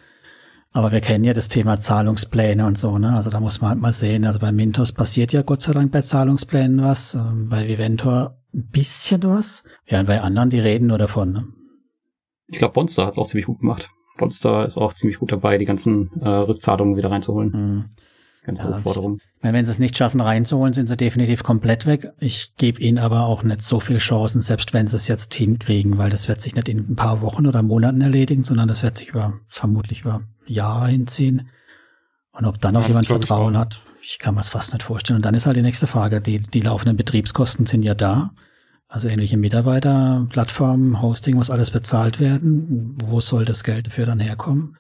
Aber wir kennen ja das Thema Zahlungspläne und so, ne? Also da muss man halt mal sehen. Also bei Mintos passiert ja Gott sei Dank bei Zahlungsplänen was. Ähm, bei Viventor ein bisschen was. Ja, bei anderen, die reden nur davon. Ne? Ich glaube, Bonster hat es auch ziemlich gut gemacht. Bonster ist auch ziemlich gut dabei, die ganzen äh, Rückzahlungen wieder reinzuholen. Mhm. Ganz ja, Forderung. Wenn sie es nicht schaffen reinzuholen, sind sie definitiv komplett weg. Ich gebe ihnen aber auch nicht so viel Chancen, selbst wenn sie es jetzt hinkriegen, weil das wird sich nicht in ein paar Wochen oder Monaten erledigen, sondern das wird sich über vermutlich über Jahre hinziehen. Und ob dann auch ja, jemand Vertrauen hat, ich kann mir es fast nicht vorstellen. Und dann ist halt die nächste Frage, die, die laufenden Betriebskosten sind ja da. Also ähnliche Mitarbeiter, Plattformen, Hosting muss alles bezahlt werden. Wo soll das Geld dafür dann herkommen?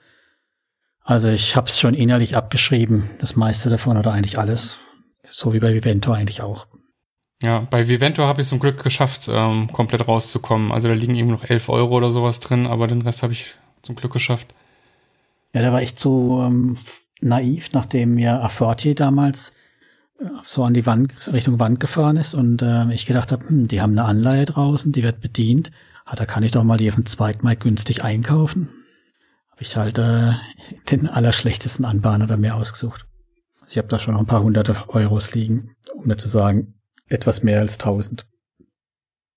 Also ich habe es schon innerlich abgeschrieben, das meiste davon oder eigentlich alles. So wie bei Viventor eigentlich auch. Ja, bei Viventor habe ich zum Glück geschafft, ähm, komplett rauszukommen. Also da liegen eben noch 11 Euro oder sowas drin, aber den Rest habe ich zum Glück geschafft. Ja, da war ich zu ähm, naiv, nachdem ja Aforti damals äh, so an die Wand, Richtung Wand gefahren ist und äh, ich gedacht habe, hm, die haben eine Anleihe draußen, die wird bedient. Ah, da kann ich doch mal die auf dem zweiten Mal günstig einkaufen. Habe ich halt äh, den allerschlechtesten Anbahner da mir ausgesucht. Also ich habe da schon noch ein paar hunderte Euros liegen, um nicht zu sagen, etwas mehr als tausend.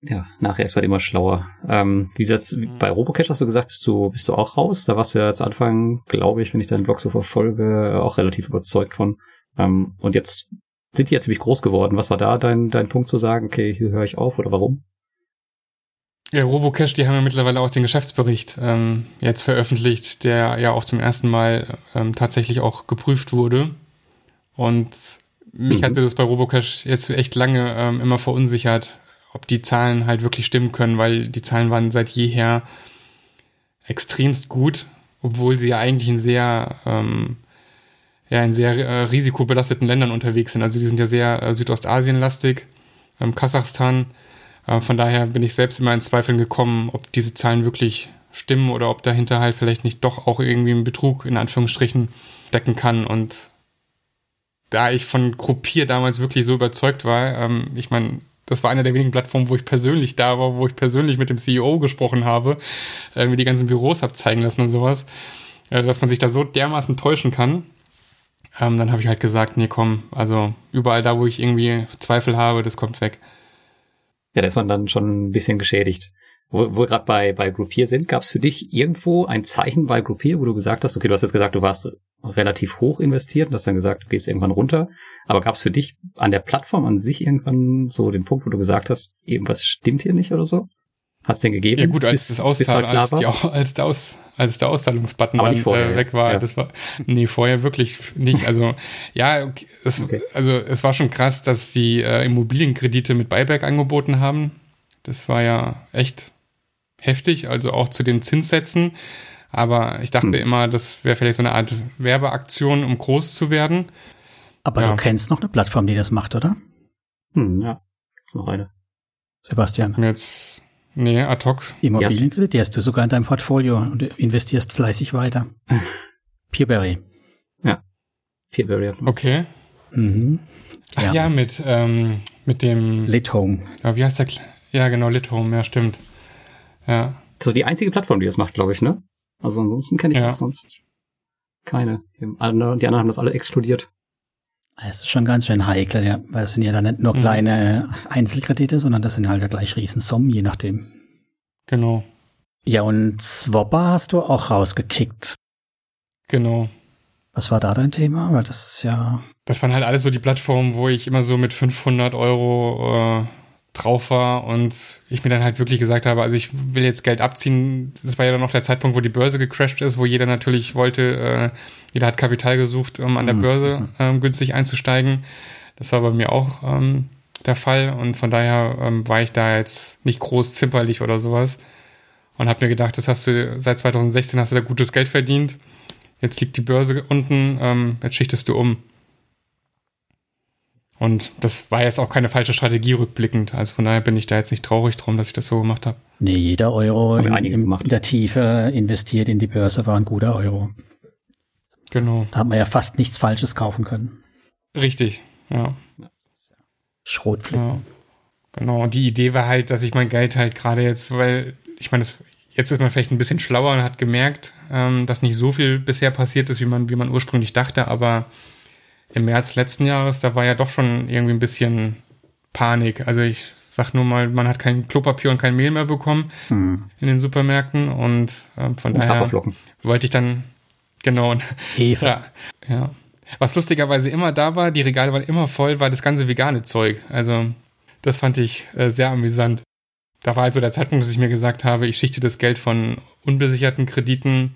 Ja, nachher ist man immer schlauer. Ähm, wie jetzt bei Robocash hast du gesagt, bist du bist du auch raus? Da warst du ja zu Anfang, glaube ich, wenn ich deinen Blog so verfolge, auch relativ überzeugt von. Ähm, und jetzt sind die ja ziemlich groß geworden. Was war da dein dein Punkt zu sagen? Okay, hier höre ich auf oder warum? Ja, Robocash, die haben ja mittlerweile auch den Geschäftsbericht ähm, jetzt veröffentlicht, der ja auch zum ersten Mal ähm, tatsächlich auch geprüft wurde. Und mich mhm. hatte das bei Robocash jetzt echt lange ähm, immer verunsichert, ob die Zahlen halt wirklich stimmen können, weil die Zahlen waren seit jeher extremst gut, obwohl sie ja eigentlich in sehr, ähm, ja, in sehr äh, risikobelasteten Ländern unterwegs sind. Also die sind ja sehr äh, Südostasienlastig, ähm, Kasachstan. Äh, von daher bin ich selbst immer in Zweifeln gekommen, ob diese Zahlen wirklich stimmen oder ob dahinter halt vielleicht nicht doch auch irgendwie ein Betrug in Anführungsstrichen decken kann. Und da ich von Gruppier damals wirklich so überzeugt war, ähm, ich meine, das war eine der wenigen Plattformen, wo ich persönlich da war, wo ich persönlich mit dem CEO gesprochen habe, äh, mir die ganzen Büros habe zeigen lassen und sowas, äh, dass man sich da so dermaßen täuschen kann. Ähm, dann habe ich halt gesagt, nee, komm, also überall da, wo ich irgendwie Zweifel habe, das kommt weg. Ja, da ist man dann schon ein bisschen geschädigt. Wo, wo wir gerade bei, bei Groupier sind, gab es für dich irgendwo ein Zeichen bei Groupier, wo du gesagt hast, okay, du hast jetzt gesagt, du warst relativ hoch investiert und hast dann gesagt, du gehst irgendwann runter. Aber gab es für dich an der Plattform an sich irgendwann so den Punkt, wo du gesagt hast, irgendwas stimmt hier nicht oder so? Hat es denn gegeben? Ja gut, als bis, das Auszahl, halt als, die, als, der Aus, als der Auszahlungsbutton dann vorher, äh, weg war, ja. das war, nee, vorher wirklich nicht. Also ja, okay, es, okay. also es war schon krass, dass die äh, Immobilienkredite mit Buyback angeboten haben. Das war ja echt heftig, also auch zu den Zinssätzen. Aber ich dachte hm. immer, das wäre vielleicht so eine Art Werbeaktion, um groß zu werden. Aber ja. du kennst noch eine Plattform, die das macht, oder? Hm, ja, gibt's noch eine. Sebastian. Jetzt, nee, ad hoc. Immobilienkredit, die hast du sogar in deinem Portfolio und investierst fleißig weiter. Peerberry. Ja. Peerberry. Okay. Mhm. Ach ja, ja mit, ähm, mit dem. Lithome. Ja, wie heißt der? Ja, genau, Lithome, ja, stimmt. Ja. So die einzige Plattform, die das macht, glaube ich, ne? Also ansonsten kenne ich ja. sonst keine. Die anderen haben das alle exkludiert. Es ist schon ganz schön heikel, ja, weil es sind ja dann nicht nur mhm. kleine Einzelkredite, sondern das sind halt ja gleich Riesensummen, je nachdem. Genau. Ja, und Swapper hast du auch rausgekickt. Genau. Was war da dein Thema? Weil das ist ja. Das waren halt alles so die Plattformen, wo ich immer so mit 500 Euro äh, drauf war und ich mir dann halt wirklich gesagt habe, also ich will jetzt Geld abziehen. Das war ja dann noch der Zeitpunkt, wo die Börse gecrashed ist, wo jeder natürlich wollte, äh, jeder hat Kapital gesucht, um an der mhm. Börse ähm, günstig einzusteigen. Das war bei mir auch ähm, der Fall und von daher ähm, war ich da jetzt nicht groß zimperlich oder sowas und habe mir gedacht, das hast du seit 2016 hast du da gutes Geld verdient. Jetzt liegt die Börse unten, ähm, jetzt schichtest du um. Und das war jetzt auch keine falsche Strategie rückblickend. Also von daher bin ich da jetzt nicht traurig drum, dass ich das so gemacht habe. Nee, jeder Euro in, in, der Tiefe investiert in die Börse war ein guter Euro. Genau. Da hat man ja fast nichts Falsches kaufen können. Richtig, ja. Schrotflicken. Ja, genau. Und die Idee war halt, dass ich mein Geld halt gerade jetzt, weil ich meine, jetzt ist man vielleicht ein bisschen schlauer und hat gemerkt, ähm, dass nicht so viel bisher passiert ist, wie man, wie man ursprünglich dachte, aber im März letzten Jahres, da war ja doch schon irgendwie ein bisschen Panik. Also ich sag nur mal, man hat kein Klopapier und kein Mehl mehr bekommen hm. in den Supermärkten und äh, von und daher wollte ich dann genau Hefe. Ja, ja. Was lustigerweise immer da war, die Regale waren immer voll, war das ganze vegane Zeug. Also das fand ich äh, sehr amüsant. Da war also der Zeitpunkt, dass ich mir gesagt habe, ich schichte das Geld von unbesicherten Krediten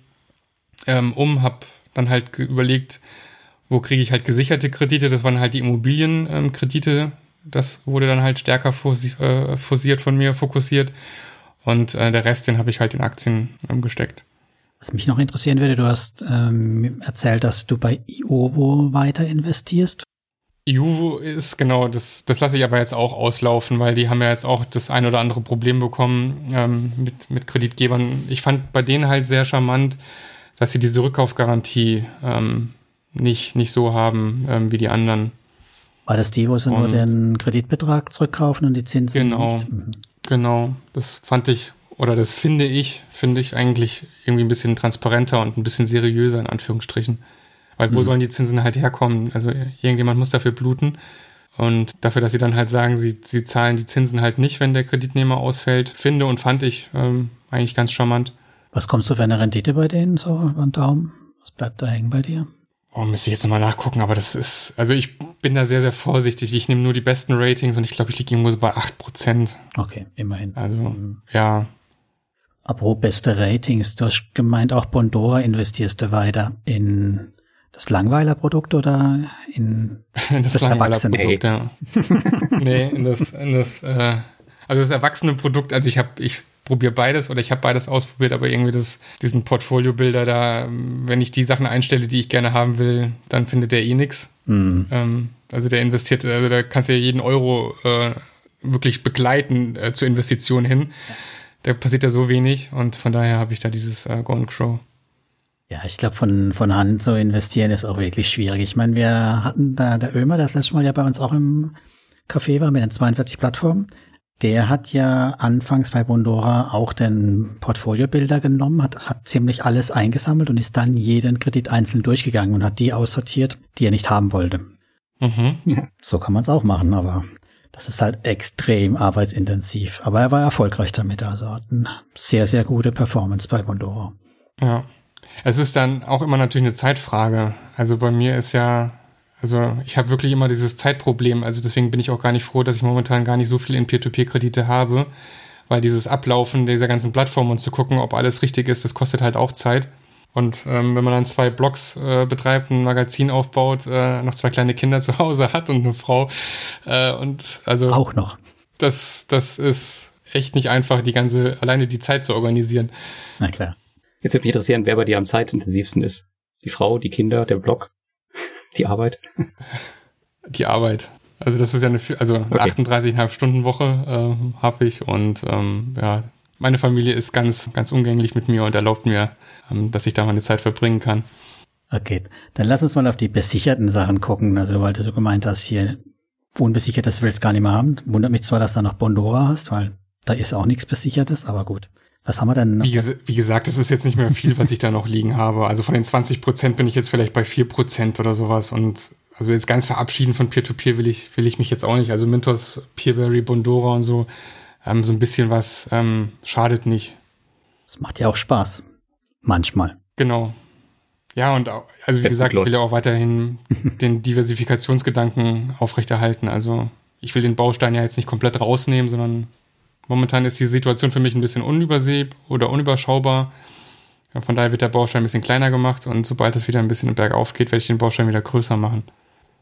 ähm, um, habe dann halt überlegt, wo kriege ich halt gesicherte Kredite? Das waren halt die Immobilienkredite. das wurde dann halt stärker äh, forciert von mir, fokussiert. Und äh, der Rest, den habe ich halt in Aktien ähm, gesteckt. Was mich noch interessieren würde, du hast ähm, erzählt, dass du bei Iovo weiter investierst. Iovo ist genau, das, das lasse ich aber jetzt auch auslaufen, weil die haben ja jetzt auch das ein oder andere Problem bekommen ähm, mit, mit Kreditgebern. Ich fand bei denen halt sehr charmant, dass sie diese Rückkaufgarantie ähm, nicht, nicht so haben ähm, wie die anderen. War das die, wo sie und nur den Kreditbetrag zurückkaufen und die Zinsen genau, nicht? Mhm. Genau, das fand ich, oder das finde ich, finde ich eigentlich irgendwie ein bisschen transparenter und ein bisschen seriöser in Anführungsstrichen. Weil wo mhm. sollen die Zinsen halt herkommen? Also irgendjemand muss dafür bluten. Und dafür, dass sie dann halt sagen, sie, sie zahlen die Zinsen halt nicht, wenn der Kreditnehmer ausfällt, finde und fand ich ähm, eigentlich ganz charmant. Was kommst du für eine Rendite bei denen so beim Daumen? Was bleibt da hängen bei dir? Oh, müsste ich jetzt nochmal nachgucken, aber das ist, also ich bin da sehr, sehr vorsichtig. Ich nehme nur die besten Ratings und ich glaube, ich liege irgendwo so bei 8%. Okay, immerhin. Also, mhm. ja. Apropos beste Ratings, du hast gemeint, auch Bondora investierst du weiter in das Langweiler-Produkt oder in das, das Langweiler-Produkt, ja. nee, in das, in das, äh, also das erwachsene Produkt, also ich habe, ich probiere beides oder ich habe beides ausprobiert, aber irgendwie das, diesen Portfolio-Bilder da, wenn ich die Sachen einstelle, die ich gerne haben will, dann findet der eh nix. Mhm. Ähm, also der investiert, also da kannst du ja jeden Euro äh, wirklich begleiten äh, zur Investition hin. Da passiert ja so wenig und von daher habe ich da dieses äh, Gone Crow. Ja, ich glaube, von, von Hand zu investieren ist auch wirklich schwierig. Ich meine, wir hatten da der Ömer, das letzte Mal ja bei uns auch im Café war mit den 42 Plattformen. Der hat ja anfangs bei Bondora auch den Portfoliobilder genommen, hat, hat ziemlich alles eingesammelt und ist dann jeden Kredit einzeln durchgegangen und hat die aussortiert, die er nicht haben wollte. Mhm. Ja. So kann man es auch machen, aber das ist halt extrem arbeitsintensiv. Aber er war erfolgreich damit, also hat eine sehr, sehr gute Performance bei Bondora. Ja. Es ist dann auch immer natürlich eine Zeitfrage. Also bei mir ist ja also ich habe wirklich immer dieses Zeitproblem. Also deswegen bin ich auch gar nicht froh, dass ich momentan gar nicht so viel in Peer-to-Peer-Kredite habe, weil dieses Ablaufen dieser ganzen Plattform und zu gucken, ob alles richtig ist, das kostet halt auch Zeit. Und ähm, wenn man dann zwei Blogs äh, betreibt, ein Magazin aufbaut, äh, noch zwei kleine Kinder zu Hause hat und eine Frau äh, und also auch noch. Das, das ist echt nicht einfach, die ganze alleine die Zeit zu organisieren. Na klar. Jetzt würde mich interessieren, wer bei dir am zeitintensivsten ist. Die Frau, die Kinder, der Blog? Die Arbeit? Die Arbeit. Also das ist ja eine, also eine okay. 38,5 Stunden Woche äh, habe ich und ähm, ja, meine Familie ist ganz, ganz umgänglich mit mir und erlaubt mir, ähm, dass ich da meine Zeit verbringen kann. Okay, dann lass uns mal auf die besicherten Sachen gucken. Also weil du gemeint hast, hier unbesichertes willst du gar nicht mehr haben. Wundert mich zwar, dass du noch Bondora hast, weil da ist auch nichts besichertes, aber gut. Was haben wir denn noch? Wie, wie gesagt, es ist jetzt nicht mehr viel, was ich da noch liegen habe. Also von den 20 Prozent bin ich jetzt vielleicht bei 4 Prozent oder sowas. Und also jetzt ganz verabschieden von Peer-to-Peer -Peer will ich, will ich mich jetzt auch nicht. Also Mintos, Peerberry, Bondora und so, ähm, so ein bisschen was ähm, schadet nicht. Das macht ja auch Spaß. Manchmal. Genau. Ja, und auch, also wie Jetzt gesagt, ich will ja auch weiterhin den Diversifikationsgedanken aufrechterhalten. Also ich will den Baustein ja jetzt nicht komplett rausnehmen, sondern Momentan ist die Situation für mich ein bisschen unüberseh oder unüberschaubar. Ja, von daher wird der Baustein ein bisschen kleiner gemacht und sobald es wieder ein bisschen bergauf geht, werde ich den Baustein wieder größer machen.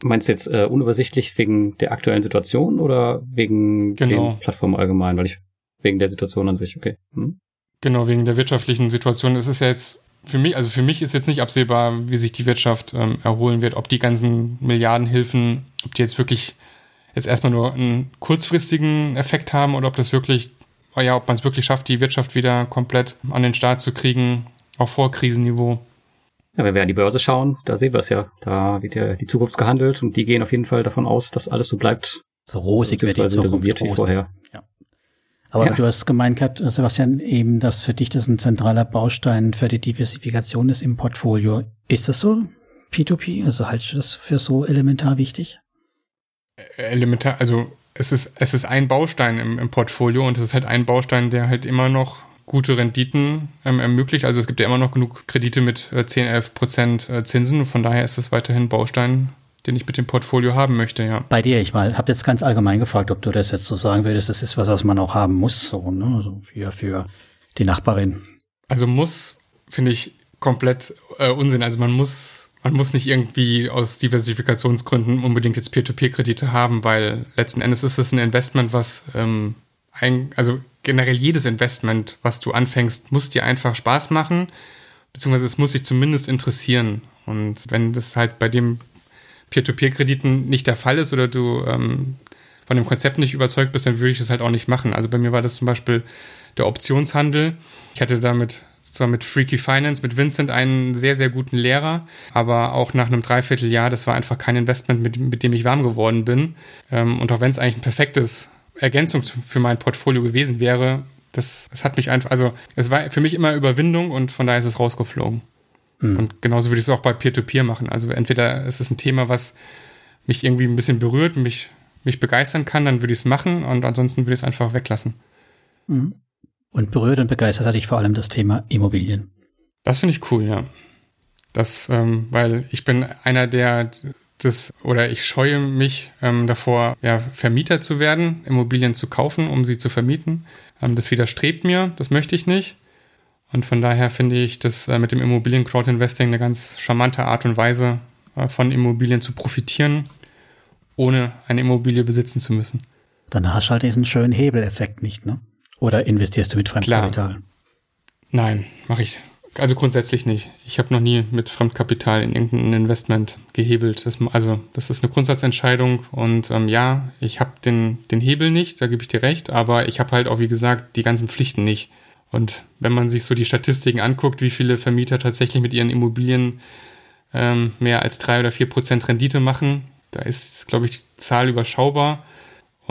Meinst du jetzt äh, unübersichtlich wegen der aktuellen Situation oder wegen genau. den Plattformen allgemein? Weil ich wegen der Situation an sich, okay. Hm? Genau, wegen der wirtschaftlichen Situation. Es ist ja jetzt für mich, also für mich ist jetzt nicht absehbar, wie sich die Wirtschaft ähm, erholen wird, ob die ganzen Milliardenhilfen, ob die jetzt wirklich jetzt erstmal nur einen kurzfristigen Effekt haben oder ob das wirklich, ja, ob man es wirklich schafft, die Wirtschaft wieder komplett an den Start zu kriegen, auch vor Krisenniveau. Ja, wenn wir an die Börse schauen, da sehen wir es ja. Da wird ja die Zukunft gehandelt und die gehen auf jeden Fall davon aus, dass alles so bleibt. So rosig wird die Zukunft. So wird wie vorher. Ja. Aber ja. du hast gemeint gehabt, Sebastian, eben, dass für dich das ein zentraler Baustein für die Diversifikation ist im Portfolio. Ist das so? P2P? Also haltest du das für so elementar wichtig? Elementar, also es ist, es ist ein Baustein im, im Portfolio und es ist halt ein Baustein, der halt immer noch gute Renditen ähm, ermöglicht. Also es gibt ja immer noch genug Kredite mit äh, 10, 11 Prozent äh, Zinsen und von daher ist es weiterhin Baustein, den ich mit dem Portfolio haben möchte, ja. Bei dir, ich mal, habe jetzt ganz allgemein gefragt, ob du das jetzt so sagen würdest, das ist was, was man auch haben muss, so, ne, also für, für die Nachbarin. Also muss, finde ich komplett äh, Unsinn. Also man muss man muss nicht irgendwie aus Diversifikationsgründen unbedingt jetzt Peer-to-Peer-Kredite haben, weil letzten Endes ist es ein Investment, was ähm, ein, also generell jedes Investment, was du anfängst, muss dir einfach Spaß machen, beziehungsweise es muss dich zumindest interessieren. Und wenn das halt bei dem Peer-to-Peer-Krediten nicht der Fall ist oder du ähm, von dem Konzept nicht überzeugt bist, dann würde ich das halt auch nicht machen. Also bei mir war das zum Beispiel der Optionshandel. Ich hatte damit zwar mit Freaky Finance, mit Vincent einen sehr, sehr guten Lehrer, aber auch nach einem Dreivierteljahr, das war einfach kein Investment, mit, mit dem ich warm geworden bin. Ähm, und auch wenn es eigentlich ein perfektes Ergänzung für mein Portfolio gewesen wäre, das, das hat mich einfach, also es war für mich immer Überwindung und von daher ist es rausgeflogen. Mhm. Und genauso würde ich es auch bei Peer-to-Peer -Peer machen. Also entweder ist es ein Thema, was mich irgendwie ein bisschen berührt, mich, mich begeistern kann, dann würde ich es machen und ansonsten würde ich es einfach weglassen. Mhm. Und berührt und begeistert hatte ich vor allem das Thema Immobilien. Das finde ich cool, ja. Das, ähm, weil ich bin einer, der das oder ich scheue mich ähm, davor, ja, Vermieter zu werden, Immobilien zu kaufen, um sie zu vermieten. Ähm, das widerstrebt mir, das möchte ich nicht. Und von daher finde ich das äh, mit dem Immobilien Crowd Investing eine ganz charmante Art und Weise, äh, von Immobilien zu profitieren, ohne eine Immobilie besitzen zu müssen. Dann hast du halt diesen schönen Hebeleffekt nicht, ne? Oder investierst du mit Fremdkapital? Klar. Nein, mache ich. Also grundsätzlich nicht. Ich habe noch nie mit Fremdkapital in irgendein Investment gehebelt. Das, also das ist eine Grundsatzentscheidung und ähm, ja, ich habe den, den Hebel nicht, da gebe ich dir recht, aber ich habe halt auch, wie gesagt, die ganzen Pflichten nicht. Und wenn man sich so die Statistiken anguckt, wie viele Vermieter tatsächlich mit ihren Immobilien ähm, mehr als drei oder vier Prozent Rendite machen, da ist, glaube ich, die Zahl überschaubar.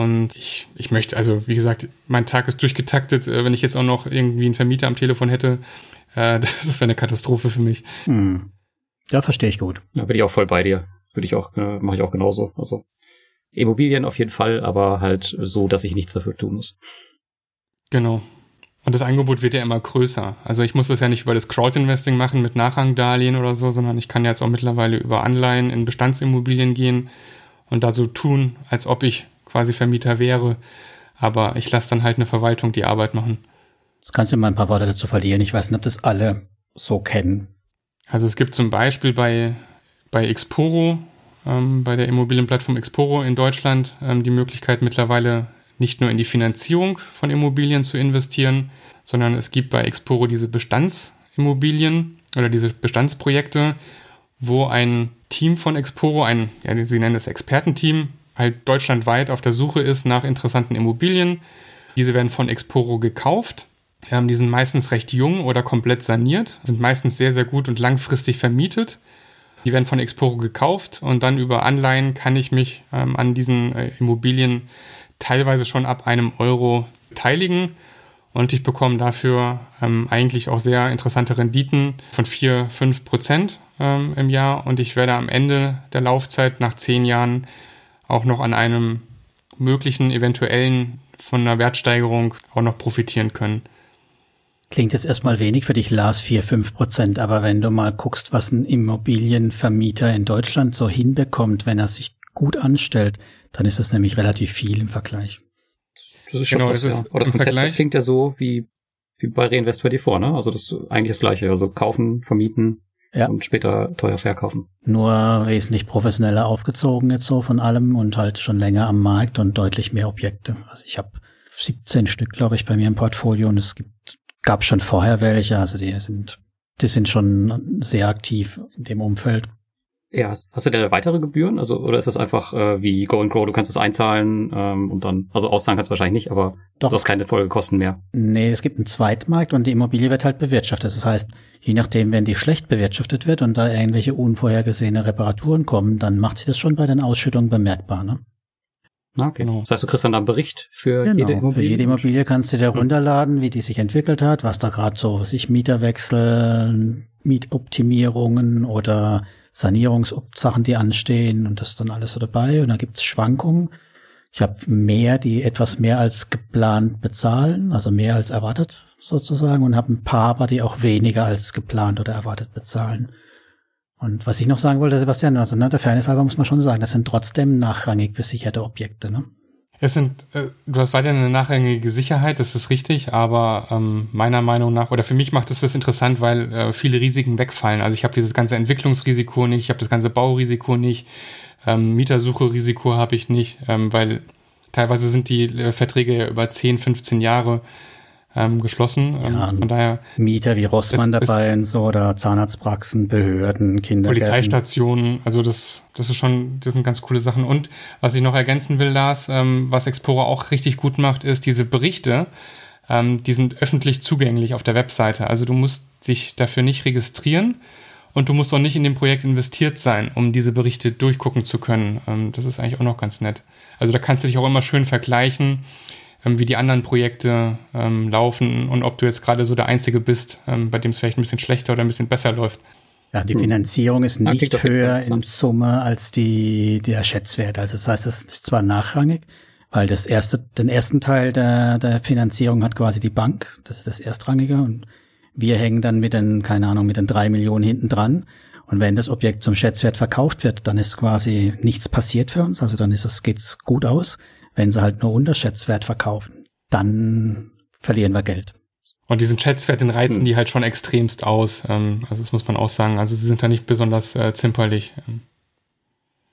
Und ich, ich möchte, also wie gesagt, mein Tag ist durchgetaktet. Äh, wenn ich jetzt auch noch irgendwie einen Vermieter am Telefon hätte, äh, das wäre eine Katastrophe für mich. Hm. Ja, verstehe ich gut. Ja, bin ich auch voll bei dir. Würde ich auch, äh, mache ich auch genauso. Also Immobilien auf jeden Fall, aber halt so, dass ich nichts dafür tun muss. Genau. Und das Angebot wird ja immer größer. Also ich muss das ja nicht über das Crowdinvesting machen mit Nachrangdarlehen oder so, sondern ich kann jetzt auch mittlerweile über Anleihen in Bestandsimmobilien gehen und da so tun, als ob ich quasi Vermieter wäre. Aber ich lasse dann halt eine Verwaltung die Arbeit machen. Das kannst du mal ein paar Worte dazu verlieren. Ich weiß nicht, ob das alle so kennen. Also es gibt zum Beispiel bei, bei Exporo, ähm, bei der Immobilienplattform Exporo in Deutschland, ähm, die Möglichkeit mittlerweile nicht nur in die Finanzierung von Immobilien zu investieren, sondern es gibt bei Exporo diese Bestandsimmobilien oder diese Bestandsprojekte, wo ein Team von Exporo, ein, ja, sie nennen es Expertenteam, halt deutschlandweit auf der Suche ist nach interessanten Immobilien. Diese werden von Exporo gekauft. Ähm, die sind meistens recht jung oder komplett saniert, sind meistens sehr, sehr gut und langfristig vermietet. Die werden von Exporo gekauft und dann über Anleihen kann ich mich ähm, an diesen äh, Immobilien teilweise schon ab einem Euro beteiligen. Und ich bekomme dafür ähm, eigentlich auch sehr interessante Renditen von 4, 5 Prozent ähm, im Jahr. Und ich werde am Ende der Laufzeit nach zehn Jahren auch noch an einem möglichen eventuellen von einer Wertsteigerung auch noch profitieren können. Klingt jetzt erstmal wenig für dich, Lars, 4, 5 Prozent. Aber wenn du mal guckst, was ein Immobilienvermieter in Deutschland so hinbekommt, wenn er sich gut anstellt, dann ist das nämlich relativ viel im Vergleich. Das ist schon genau, was, das ja. Aber das Konzept das klingt ja so wie, wie bei Reinvest 24, ne? Also das ist eigentlich das gleiche. Also kaufen, vermieten ja. und später teuer verkaufen. Nur wesentlich professioneller aufgezogen jetzt so von allem und halt schon länger am Markt und deutlich mehr Objekte. Also ich habe 17 Stück, glaube ich, bei mir im Portfolio und es gibt, gab schon vorher welche, also die sind, die sind schon sehr aktiv in dem Umfeld. Ja, hast, hast du denn weitere Gebühren? Also, oder ist das einfach äh, wie Go and Grow, du kannst es einzahlen ähm, und dann, also auszahlen kannst du wahrscheinlich nicht, aber Doch, du hast keine Folgekosten mehr. Nee, es gibt einen Zweitmarkt und die Immobilie wird halt bewirtschaftet. Das heißt, je nachdem, wenn die schlecht bewirtschaftet wird und da irgendwelche unvorhergesehene Reparaturen kommen, dann macht sich das schon bei den Ausschüttungen bemerkbar, ne? Okay. Genau. Das heißt, du kriegst dann einen Bericht für genau. jede Immobilie. Für jede Immobilie kannst du dir runterladen, wie die sich entwickelt hat, was da gerade so, was ich Mieterwechsel, Mietoptimierungen oder Sanierungssachen, die anstehen und das ist dann alles so dabei und da gibt's Schwankungen. Ich habe mehr, die etwas mehr als geplant bezahlen, also mehr als erwartet sozusagen und habe ein paar, aber die auch weniger als geplant oder erwartet bezahlen. Und was ich noch sagen wollte, Sebastian, also ne, der Fairness halber muss man schon sagen, das sind trotzdem nachrangig besicherte Objekte. Ne? Es sind, äh, du hast weiterhin eine nachrangige Sicherheit, das ist richtig, aber ähm, meiner Meinung nach, oder für mich macht es das interessant, weil äh, viele Risiken wegfallen. Also ich habe dieses ganze Entwicklungsrisiko nicht, ich habe das ganze Baurisiko nicht, ähm, Mietersucherisiko habe ich nicht, ähm, weil teilweise sind die äh, Verträge ja über 10, 15 Jahre ähm, geschlossen. Ähm, ja, von daher Mieter wie Rossmann es, dabei und so oder Zahnarztpraxen, Behörden, Kindergärten. Polizeistationen, also das, das ist schon, das sind ganz coole Sachen. Und was ich noch ergänzen will, Lars, ähm, was Explorer auch richtig gut macht, ist diese Berichte, ähm, die sind öffentlich zugänglich auf der Webseite. Also du musst dich dafür nicht registrieren und du musst auch nicht in dem Projekt investiert sein, um diese Berichte durchgucken zu können. Ähm, das ist eigentlich auch noch ganz nett. Also da kannst du dich auch immer schön vergleichen ähm, wie die anderen Projekte ähm, laufen und ob du jetzt gerade so der Einzige bist, ähm, bei dem es vielleicht ein bisschen schlechter oder ein bisschen besser läuft. Ja, die hm. Finanzierung ist nicht ja, höher in Summe als die, der Schätzwert. Also das heißt, es ist zwar nachrangig, weil das erste, den ersten Teil der, der Finanzierung hat quasi die Bank. Das ist das Erstrangige und wir hängen dann mit den, keine Ahnung, mit den drei Millionen hinten dran. Und wenn das Objekt zum Schätzwert verkauft wird, dann ist quasi nichts passiert für uns. Also dann ist es, geht's gut aus. Wenn sie halt nur Unterschätzwert verkaufen, dann verlieren wir Geld. Und diesen Schätzwert, den reizen hm. die halt schon extremst aus. Ähm, also das muss man auch sagen. Also sie sind da nicht besonders äh, zimperlich. Ähm.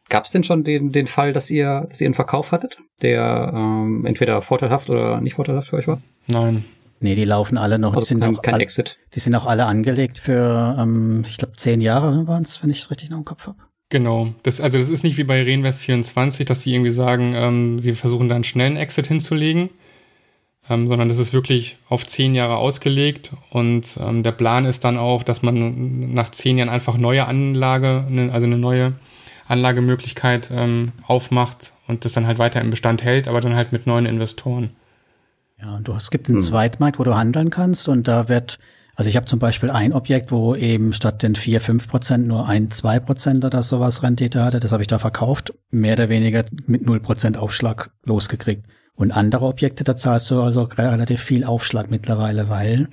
Gab es denn schon den, den Fall, dass ihr, dass ihr einen Verkauf hattet, der ähm, entweder vorteilhaft oder nicht vorteilhaft für euch war? Nein. Nee, die laufen alle noch. Also die sind kein, auch kein all, Exit. Die sind auch alle angelegt für, ähm, ich glaube, zehn Jahre waren es, wenn ich es richtig noch im Kopf habe. Genau. Das, also das ist nicht wie bei Reinvest24, dass die irgendwie sagen, ähm, sie versuchen da einen schnellen Exit hinzulegen. ähm, sondern das ist wirklich auf zehn Jahre ausgelegt und ähm, der Plan ist dann auch, dass man nach zehn Jahren einfach neue Anlage, ne, also eine neue Anlagemöglichkeit ähm, aufmacht und das dann halt weiter im Bestand hält, aber dann halt mit neuen Investoren. Ja, und du, es gibt einen hm. Zweitmarkt, wo du handeln kannst und da wird, also ich habe zum Beispiel ein Objekt, wo eben statt den vier fünf Prozent nur ein, zwei Prozent oder sowas Rendite hatte, das habe ich da verkauft, mehr oder weniger mit null Prozent Aufschlag losgekriegt. Und andere Objekte, da zahlst du also relativ viel Aufschlag mittlerweile, weil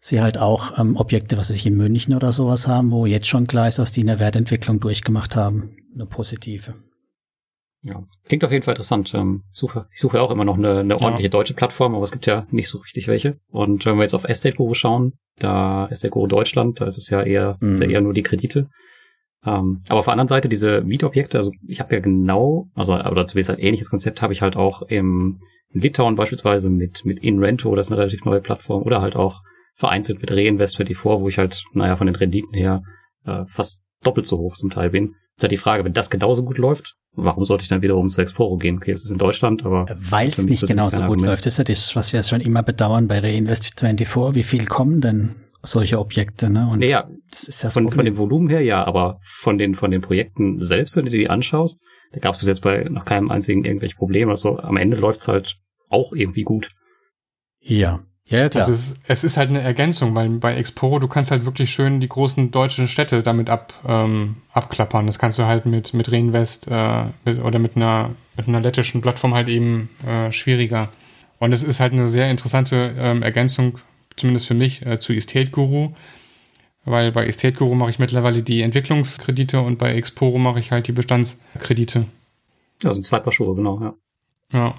sie halt auch ähm, Objekte, was sich in München oder sowas haben, wo jetzt schon klar ist, dass die eine Wertentwicklung durchgemacht haben, eine positive. Ja, klingt auf jeden Fall interessant. Ähm, suche, ich suche auch immer noch eine, eine ordentliche ja. deutsche Plattform, aber es gibt ja nicht so richtig welche. Und wenn wir jetzt auf Estate Guru schauen, da Estate Guru Deutschland, da ist es ja eher, mhm. ja eher nur die Kredite. Ähm, aber auf der anderen Seite diese Mietobjekte, also ich habe ja genau, also oder zumindest ein ähnliches Konzept habe ich halt auch im, in Litauen beispielsweise mit mit InRento, das ist eine relativ neue Plattform, oder halt auch vereinzelt mit Reinvest für die vor, wo ich halt, naja, von den Renditen her äh, fast doppelt so hoch zum Teil bin. Ist halt die Frage, wenn das genauso gut läuft, warum sollte ich dann wiederum zu Exporo gehen? Okay, es ist in Deutschland, aber. Weil es nicht genauso gut Argument. läuft, ist ja das, was wir schon immer bedauern bei Reinvest24. Wie viel kommen denn solche Objekte, ne? Und ja, das ist ja von, von dem Volumen her ja, aber von den, von den Projekten selbst, wenn du dir die anschaust, da gab es bis jetzt bei noch keinem einzigen irgendwelche Probleme. Also am Ende läuft's halt auch irgendwie gut. Ja. Ja, ja klar. Also es, es, ist halt eine Ergänzung, weil bei Exporo, du kannst halt wirklich schön die großen deutschen Städte damit ab, ähm, abklappern. Das kannst du halt mit, mit Reinvest äh, mit, oder mit einer, mit einer lettischen Plattform halt eben äh, schwieriger. Und es ist halt eine sehr interessante ähm, Ergänzung zumindest für mich, äh, zu Estate Guru. Weil bei Estate Guru mache ich mittlerweile die Entwicklungskredite und bei Exporo mache ich halt die Bestandskredite. Also zwei Paar Schuhe, genau, ja. Ja.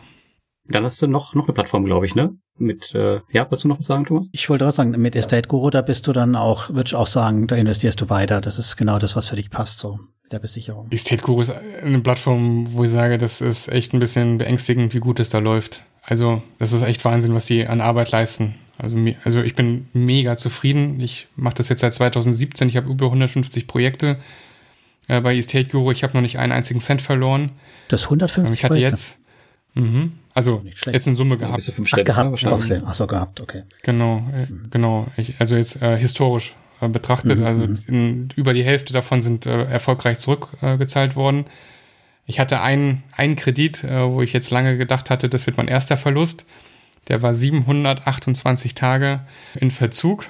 Dann hast du noch, noch eine Plattform, glaube ich, ne? Mit, äh, ja, wolltest du noch was sagen, Thomas? Ich wollte auch sagen, mit Estate Guru, da bist du dann auch, würde ich auch sagen, da investierst du weiter. Das ist genau das, was für dich passt, so der Besicherung. Estate Guru ist eine Plattform, wo ich sage, das ist echt ein bisschen beängstigend, wie gut es da läuft. Also, das ist echt Wahnsinn, was die an Arbeit leisten. Also, also ich bin mega zufrieden. Ich mache das jetzt seit 2017. Ich habe über 150 Projekte äh, bei Estate Guru. Ich habe noch nicht einen einzigen Cent verloren. Das 150 Ich hatte Projekte. jetzt, mh, also jetzt in Summe gehabt. Ja, fünf Ach, gehabt? Ach so, gehabt, okay. Genau, äh, mhm. genau. Ich, also jetzt äh, historisch äh, betrachtet, mhm. also mhm. in, über die Hälfte davon sind äh, erfolgreich zurückgezahlt worden. Ich hatte einen, einen Kredit, äh, wo ich jetzt lange gedacht hatte, das wird mein erster Verlust. Der war 728 Tage in Verzug.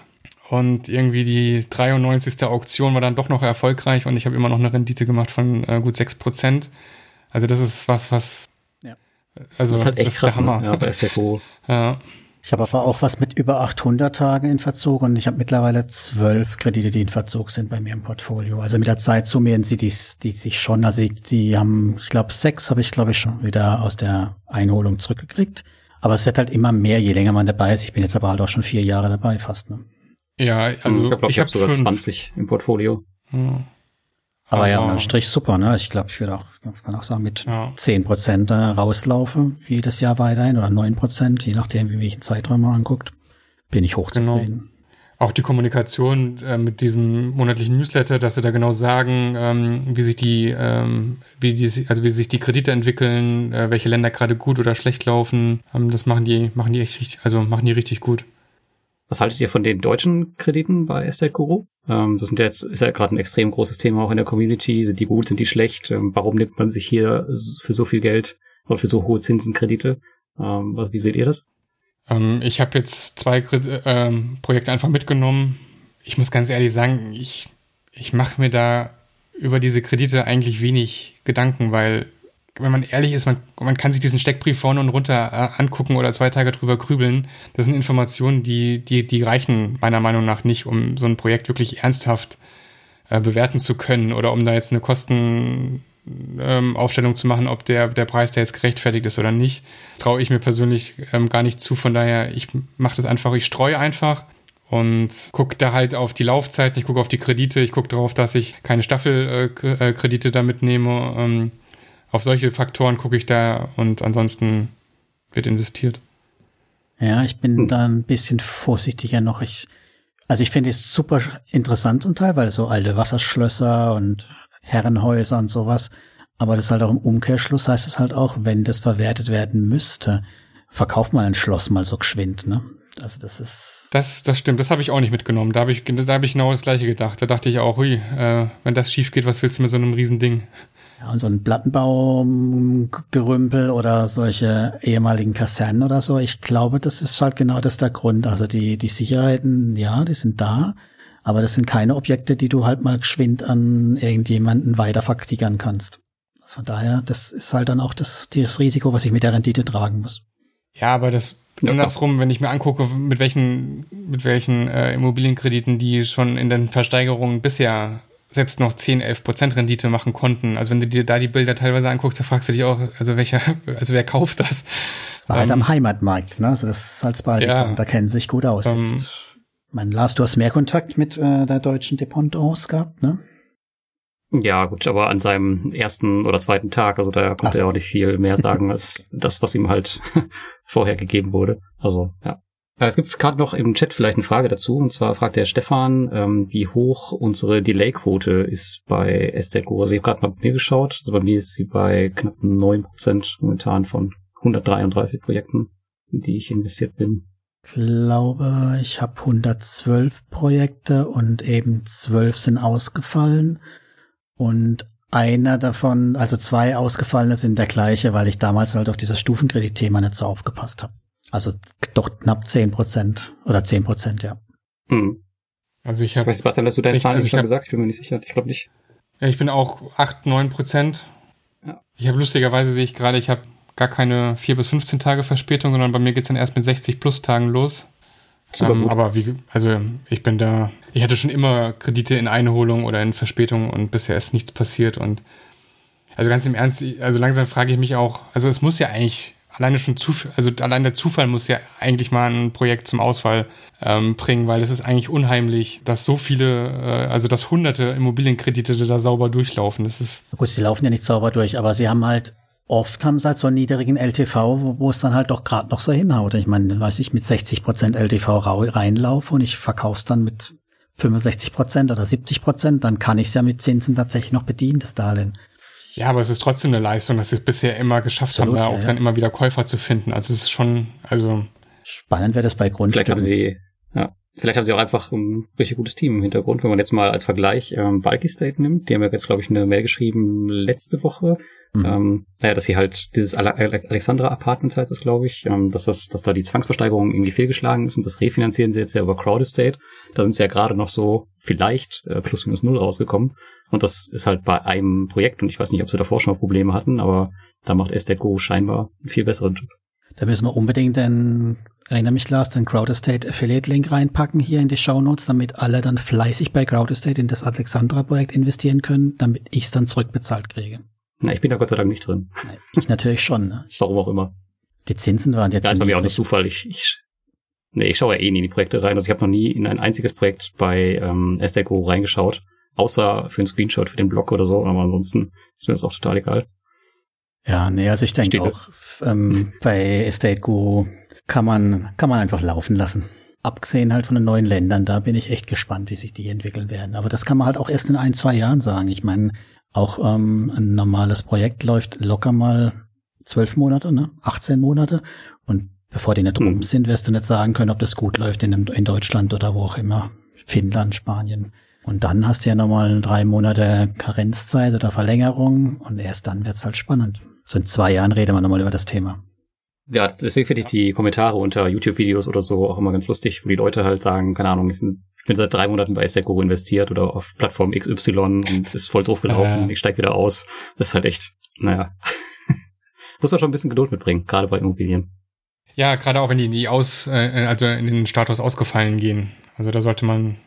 Und irgendwie die 93. Auktion war dann doch noch erfolgreich und ich habe immer noch eine Rendite gemacht von äh, gut 6%. Also das ist was, was. Also das ist halt echt das krass. Hammer. Ja, bei SFO. ja. Ich habe aber auch was mit über 800 Tagen in Verzug und ich habe mittlerweile zwölf Kredite, die in Verzug sind bei mir im Portfolio. Also mit der Zeit summieren sie die, die sich schon. Also die, die haben, ich glaube, sechs habe ich, glaube ich, schon wieder aus der Einholung zurückgekriegt. Aber es wird halt immer mehr, je länger man dabei ist. Ich bin jetzt aber halt auch schon vier Jahre dabei fast. Ne? Ja, also ich glaube, ich, ich habe sogar fünf. 20 im Portfolio. Hm. Aber, ja, unterm Strich super, ne? Ich glaube, ich würde auch, kann auch sagen, mit zehn ja. Prozent äh, rauslaufe, jedes Jahr weiterhin, oder neun Prozent, je nachdem, wie welchen Zeitraum man anguckt, bin ich hochzufrieden. Genau. Auch die Kommunikation äh, mit diesem monatlichen Newsletter, dass sie da genau sagen, ähm, wie sich die, ähm, wie die, also wie sich die Kredite entwickeln, äh, welche Länder gerade gut oder schlecht laufen, ähm, das machen die, machen die echt richtig, also machen die richtig gut. Was haltet ihr von den deutschen Krediten bei Estate Guru? Ähm, das sind jetzt, ist ja gerade ein extrem großes Thema auch in der Community. Sind die gut, sind die schlecht? Ähm, warum nimmt man sich hier für so viel Geld oder für so hohe Zinsenkredite? Ähm, wie seht ihr das? Ähm, ich habe jetzt zwei ähm, Projekte einfach mitgenommen. Ich muss ganz ehrlich sagen, ich, ich mache mir da über diese Kredite eigentlich wenig Gedanken, weil wenn man ehrlich ist, man, man kann sich diesen Steckbrief vorne und runter äh, angucken oder zwei Tage drüber grübeln. Das sind Informationen, die, die, die reichen meiner Meinung nach nicht, um so ein Projekt wirklich ernsthaft äh, bewerten zu können oder um da jetzt eine Kostenaufstellung ähm, zu machen, ob der, der Preis da jetzt gerechtfertigt ist oder nicht. Traue ich mir persönlich ähm, gar nicht zu. Von daher, ich mache das einfach, ich streue einfach und gucke da halt auf die Laufzeiten, ich gucke auf die Kredite, ich gucke darauf, dass ich keine Staffelkredite äh, da mitnehme. Ähm, auf solche Faktoren gucke ich da und ansonsten wird investiert. Ja, ich bin hm. da ein bisschen vorsichtiger noch. Ich, also ich finde es super interessant zum Teil, weil so alte Wasserschlösser und Herrenhäuser und sowas. Aber das halt auch im Umkehrschluss heißt es halt auch, wenn das verwertet werden müsste, verkauf mal ein Schloss mal so geschwind, ne? Also das ist. Das, das stimmt, das habe ich auch nicht mitgenommen. Da habe ich, da habe ich genau das gleiche gedacht. Da dachte ich auch, hui, äh, wenn das schief geht, was willst du mit so einem Riesending? Ja, und so ein Plattenbaugerümpel oder solche ehemaligen Kasernen oder so, ich glaube, das ist halt genau das der Grund. Also die, die Sicherheiten, ja, die sind da, aber das sind keine Objekte, die du halt mal geschwind an irgendjemanden weiter faktigern kannst. Also von daher, das ist halt dann auch das, das Risiko, was ich mit der Rendite tragen muss. Ja, aber das ja, andersrum, wenn ich mir angucke, mit welchen, mit welchen äh, Immobilienkrediten die schon in den Versteigerungen bisher selbst noch 10, 11 Prozent Rendite machen konnten. Also wenn du dir da die Bilder teilweise anguckst, da fragst du dich auch, also welcher, also wer kauft das? Das war halt am ähm, Heimatmarkt, ne? Also das ist Salzburg, ja, da kennen sie sich gut aus. Ähm, mein Lars, du hast mehr Kontakt mit äh, der deutschen Dependancen gehabt, ne? Ja, gut, aber an seinem ersten oder zweiten Tag, also da konnte Ach. er auch nicht viel mehr sagen als das, was ihm halt vorher gegeben wurde. Also, ja. Es gibt gerade noch im Chat vielleicht eine Frage dazu, und zwar fragt der Stefan, ähm, wie hoch unsere Delay-Quote ist bei SDGO. Also ich habe gerade mal bei mir geschaut, also bei mir ist sie bei knapp 9% momentan von 133 Projekten, in die ich investiert bin. Ich glaube, ich habe 112 Projekte und eben 12 sind ausgefallen. Und einer davon, also zwei ausgefallene sind der gleiche, weil ich damals halt auf dieses Stufenkreditthema nicht so aufgepasst habe. Also doch knapp zehn Prozent oder zehn Prozent, ja. Hm. Also ich habe. Sebastian, hast du deine Zahlen also schon hab, gesagt? Ich bin mir nicht sicher. Ich glaube nicht. Ja, ich bin auch acht, neun Prozent. Ja. Ich habe lustigerweise sehe ich gerade, ich habe gar keine vier bis 15 Tage Verspätung, sondern bei mir geht's dann erst mit 60 plus Tagen los. Ähm, aber wie, also ich bin da, ich hatte schon immer Kredite in Einholung oder in Verspätung und bisher ist nichts passiert und also ganz im Ernst, also langsam frage ich mich auch, also es muss ja eigentlich alleine schon Zufall, also allein der Zufall muss ja eigentlich mal ein Projekt zum Ausfall ähm, bringen, weil es ist eigentlich unheimlich, dass so viele, äh, also dass hunderte Immobilienkredite da sauber durchlaufen. Das ist gut, sie laufen ja nicht sauber durch, aber sie haben halt oft haben sie halt so einen niedrigen LTV, wo, wo es dann halt doch gerade noch so hinhaut. Ich meine, weiß ich, mit 60 Prozent LTV reinlaufe und ich verkaufe es dann mit 65 Prozent oder 70 Prozent, dann kann ich es ja mit Zinsen tatsächlich noch bedienen, das Darlehen. Ja, aber es ist trotzdem eine Leistung, dass sie es bisher immer geschafft Absolut, haben, da auch ja. dann immer wieder Käufer zu finden. Also es ist schon, also. Spannend wäre das bei Grundstücken. Vielleicht haben sie, ja, vielleicht haben sie auch einfach ein richtig gutes Team im Hintergrund. Wenn man jetzt mal als Vergleich ähm, Bulky State nimmt, die haben ja jetzt, glaube ich, eine Mail geschrieben letzte Woche, Mhm. Ähm, naja, dass sie halt dieses Alexandra Apartments heißt es, glaube ich, ähm, dass das, dass da die Zwangsversteigerung irgendwie fehlgeschlagen ist und das refinanzieren sie jetzt ja über Crowd Estate. Da sind sie ja gerade noch so vielleicht äh, plus minus null rausgekommen. Und das ist halt bei einem Projekt und ich weiß nicht, ob sie davor schon mal Probleme hatten, aber da macht Estate Go scheinbar einen viel besseren Typ. Da müssen wir unbedingt den, erinnere mich Lars, den Crowd Estate Affiliate Link reinpacken hier in die Show Notes, damit alle dann fleißig bei Crowd Estate in das Alexandra Projekt investieren können, damit ich es dann zurückbezahlt kriege. Na, ich bin da Gott sei Dank nicht drin. Ich natürlich schon. Ne? Warum auch immer. Die Zinsen waren jetzt. Ja, ist bei mir auch nicht Zufall. Ich, ich, nee, ich schaue ja eh nie in die Projekte rein. Also ich habe noch nie in ein einziges Projekt bei ähm, SDGO reingeschaut. Außer für einen Screenshot für den Blog oder so. Aber ansonsten ist mir das auch total egal. Ja, nee, also ich denke auch, ähm, bei Estate Guru kann man, kann man einfach laufen lassen. Abgesehen halt von den neuen Ländern, da bin ich echt gespannt, wie sich die entwickeln werden. Aber das kann man halt auch erst in ein, zwei Jahren sagen. Ich meine, auch ähm, ein normales Projekt läuft locker mal zwölf Monate, ne? 18 Monate. Und bevor die nicht rum mhm. sind, wirst du nicht sagen können, ob das gut läuft in, in Deutschland oder wo auch immer. Finnland, Spanien. Und dann hast du ja nochmal drei Monate Karenzzeit oder Verlängerung und erst dann wird's halt spannend. So in zwei Jahren reden wir nochmal über das Thema. Ja, deswegen finde ich die Kommentare unter YouTube-Videos oder so auch immer ganz lustig, wo die Leute halt sagen, keine Ahnung, ich bin seit drei Monaten bei Sekuro investiert oder auf Plattform XY und ist voll doof gelaufen, äh. ich steig wieder aus. Das ist halt echt, naja. Muss man schon ein bisschen Geduld mitbringen, gerade bei Immobilien. Ja, gerade auch wenn die, die aus, äh, also in den Status ausgefallen gehen. Also da sollte man,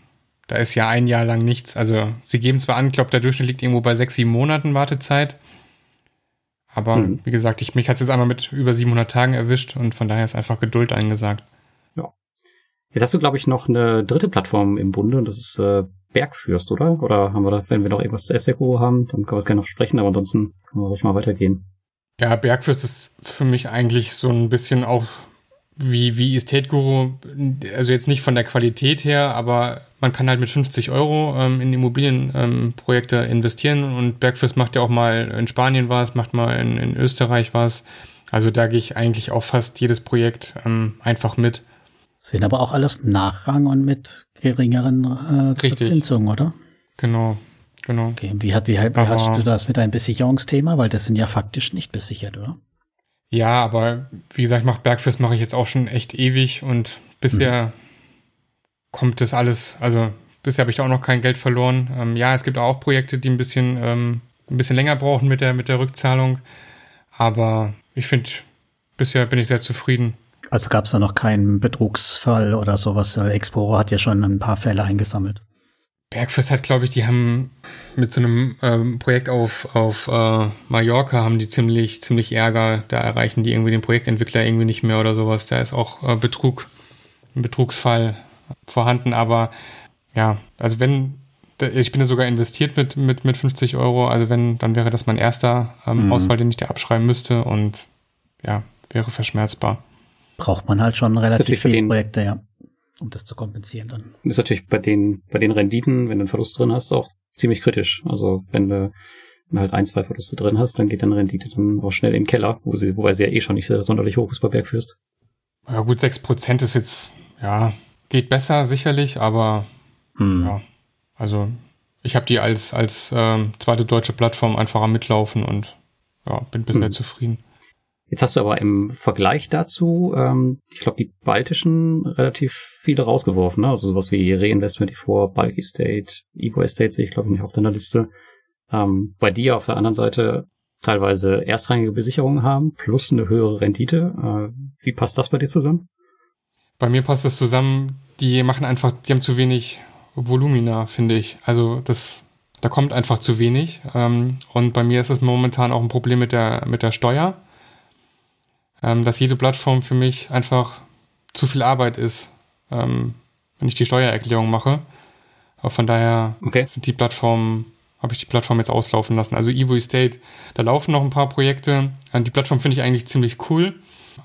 da ist ja ein Jahr lang nichts. Also sie geben zwar an, ich glaube, der Durchschnitt liegt irgendwo bei sechs, sieben Monaten Wartezeit. Aber mhm. wie gesagt, ich, mich hat es jetzt einmal mit über 700 Tagen erwischt und von daher ist einfach Geduld eingesagt. Jetzt hast du, glaube ich, noch eine dritte Plattform im Bunde und das ist äh, Bergfürst, oder? Oder haben wir da, wenn wir noch irgendwas zu SECO haben, dann können wir es gerne noch sprechen, aber ansonsten können wir ruhig mal weitergehen. Ja, Bergfürst ist für mich eigentlich so ein bisschen auch wie, wie Estate Guru, also jetzt nicht von der Qualität her, aber man kann halt mit 50 Euro ähm, in Immobilienprojekte ähm, investieren und Bergfürst macht ja auch mal in Spanien was, macht mal in, in Österreich was Also da gehe ich eigentlich auch fast jedes Projekt ähm, einfach mit. Sind aber auch alles Nachrang und mit geringeren äh, Verzinsungen, oder? Genau, genau. Okay. Wie, hat, wie, wie hast du das mit deinem Besicherungsthema? Weil das sind ja faktisch nicht besichert, oder? Ja, aber wie gesagt, mach Bergfest mache ich jetzt auch schon echt ewig und bisher mhm. kommt das alles, also bisher habe ich da auch noch kein Geld verloren. Ähm, ja, es gibt auch Projekte, die ein bisschen, ähm, ein bisschen länger brauchen mit der, mit der Rückzahlung. Aber ich finde, bisher bin ich sehr zufrieden. Also gab es da noch keinen Betrugsfall oder sowas? Explorer hat ja schon ein paar Fälle eingesammelt. Bergfest hat, glaube ich, die haben mit so einem ähm, Projekt auf, auf äh, Mallorca haben die ziemlich, ziemlich Ärger. Da erreichen die irgendwie den Projektentwickler irgendwie nicht mehr oder sowas. Da ist auch äh, Betrug, ein Betrugsfall vorhanden. Aber ja, also wenn, ich bin ja sogar investiert mit, mit, mit 50 Euro. Also wenn, dann wäre das mein erster ähm, mhm. Ausfall, den ich da abschreiben müsste und ja, wäre verschmerzbar. Braucht man halt schon relativ viele Projekte, ja um das zu kompensieren dann. Das ist natürlich bei den, bei den Renditen, wenn du einen Verlust drin hast, auch ziemlich kritisch. Also wenn du halt ein, zwei Verluste drin hast, dann geht deine Rendite dann auch schnell in den Keller, wo sie, wobei sie ja eh schon nicht sonderlich hoch ist bei Bergfürst. Ja gut, sechs Prozent ist jetzt, ja, geht besser sicherlich, aber hm. ja, also ich habe die als, als ähm, zweite deutsche Plattform einfach am Mitlaufen und ja, bin bisher hm. zufrieden. Jetzt hast du aber im Vergleich dazu, ähm, ich glaube, die baltischen relativ viele rausgeworfen, ne? Also sowas wie Reinvestment vor, Bulk Estate, Evo Estate sehe ich, glaube ich, nicht auf deiner Liste. Ähm, bei dir auf der anderen Seite teilweise erstrangige Besicherungen haben, plus eine höhere Rendite. Äh, wie passt das bei dir zusammen? Bei mir passt das zusammen, die machen einfach, die haben zu wenig Volumina, finde ich. Also das, da kommt einfach zu wenig. Ähm, und bei mir ist es momentan auch ein Problem mit der, mit der Steuer ähm, dass jede Plattform für mich einfach zu viel Arbeit ist, ähm, wenn ich die Steuererklärung mache. Aber von daher okay. sind die Plattformen, habe ich die Plattform jetzt auslaufen lassen. Also Evo Estate, da laufen noch ein paar Projekte. Ähm, die Plattform finde ich eigentlich ziemlich cool.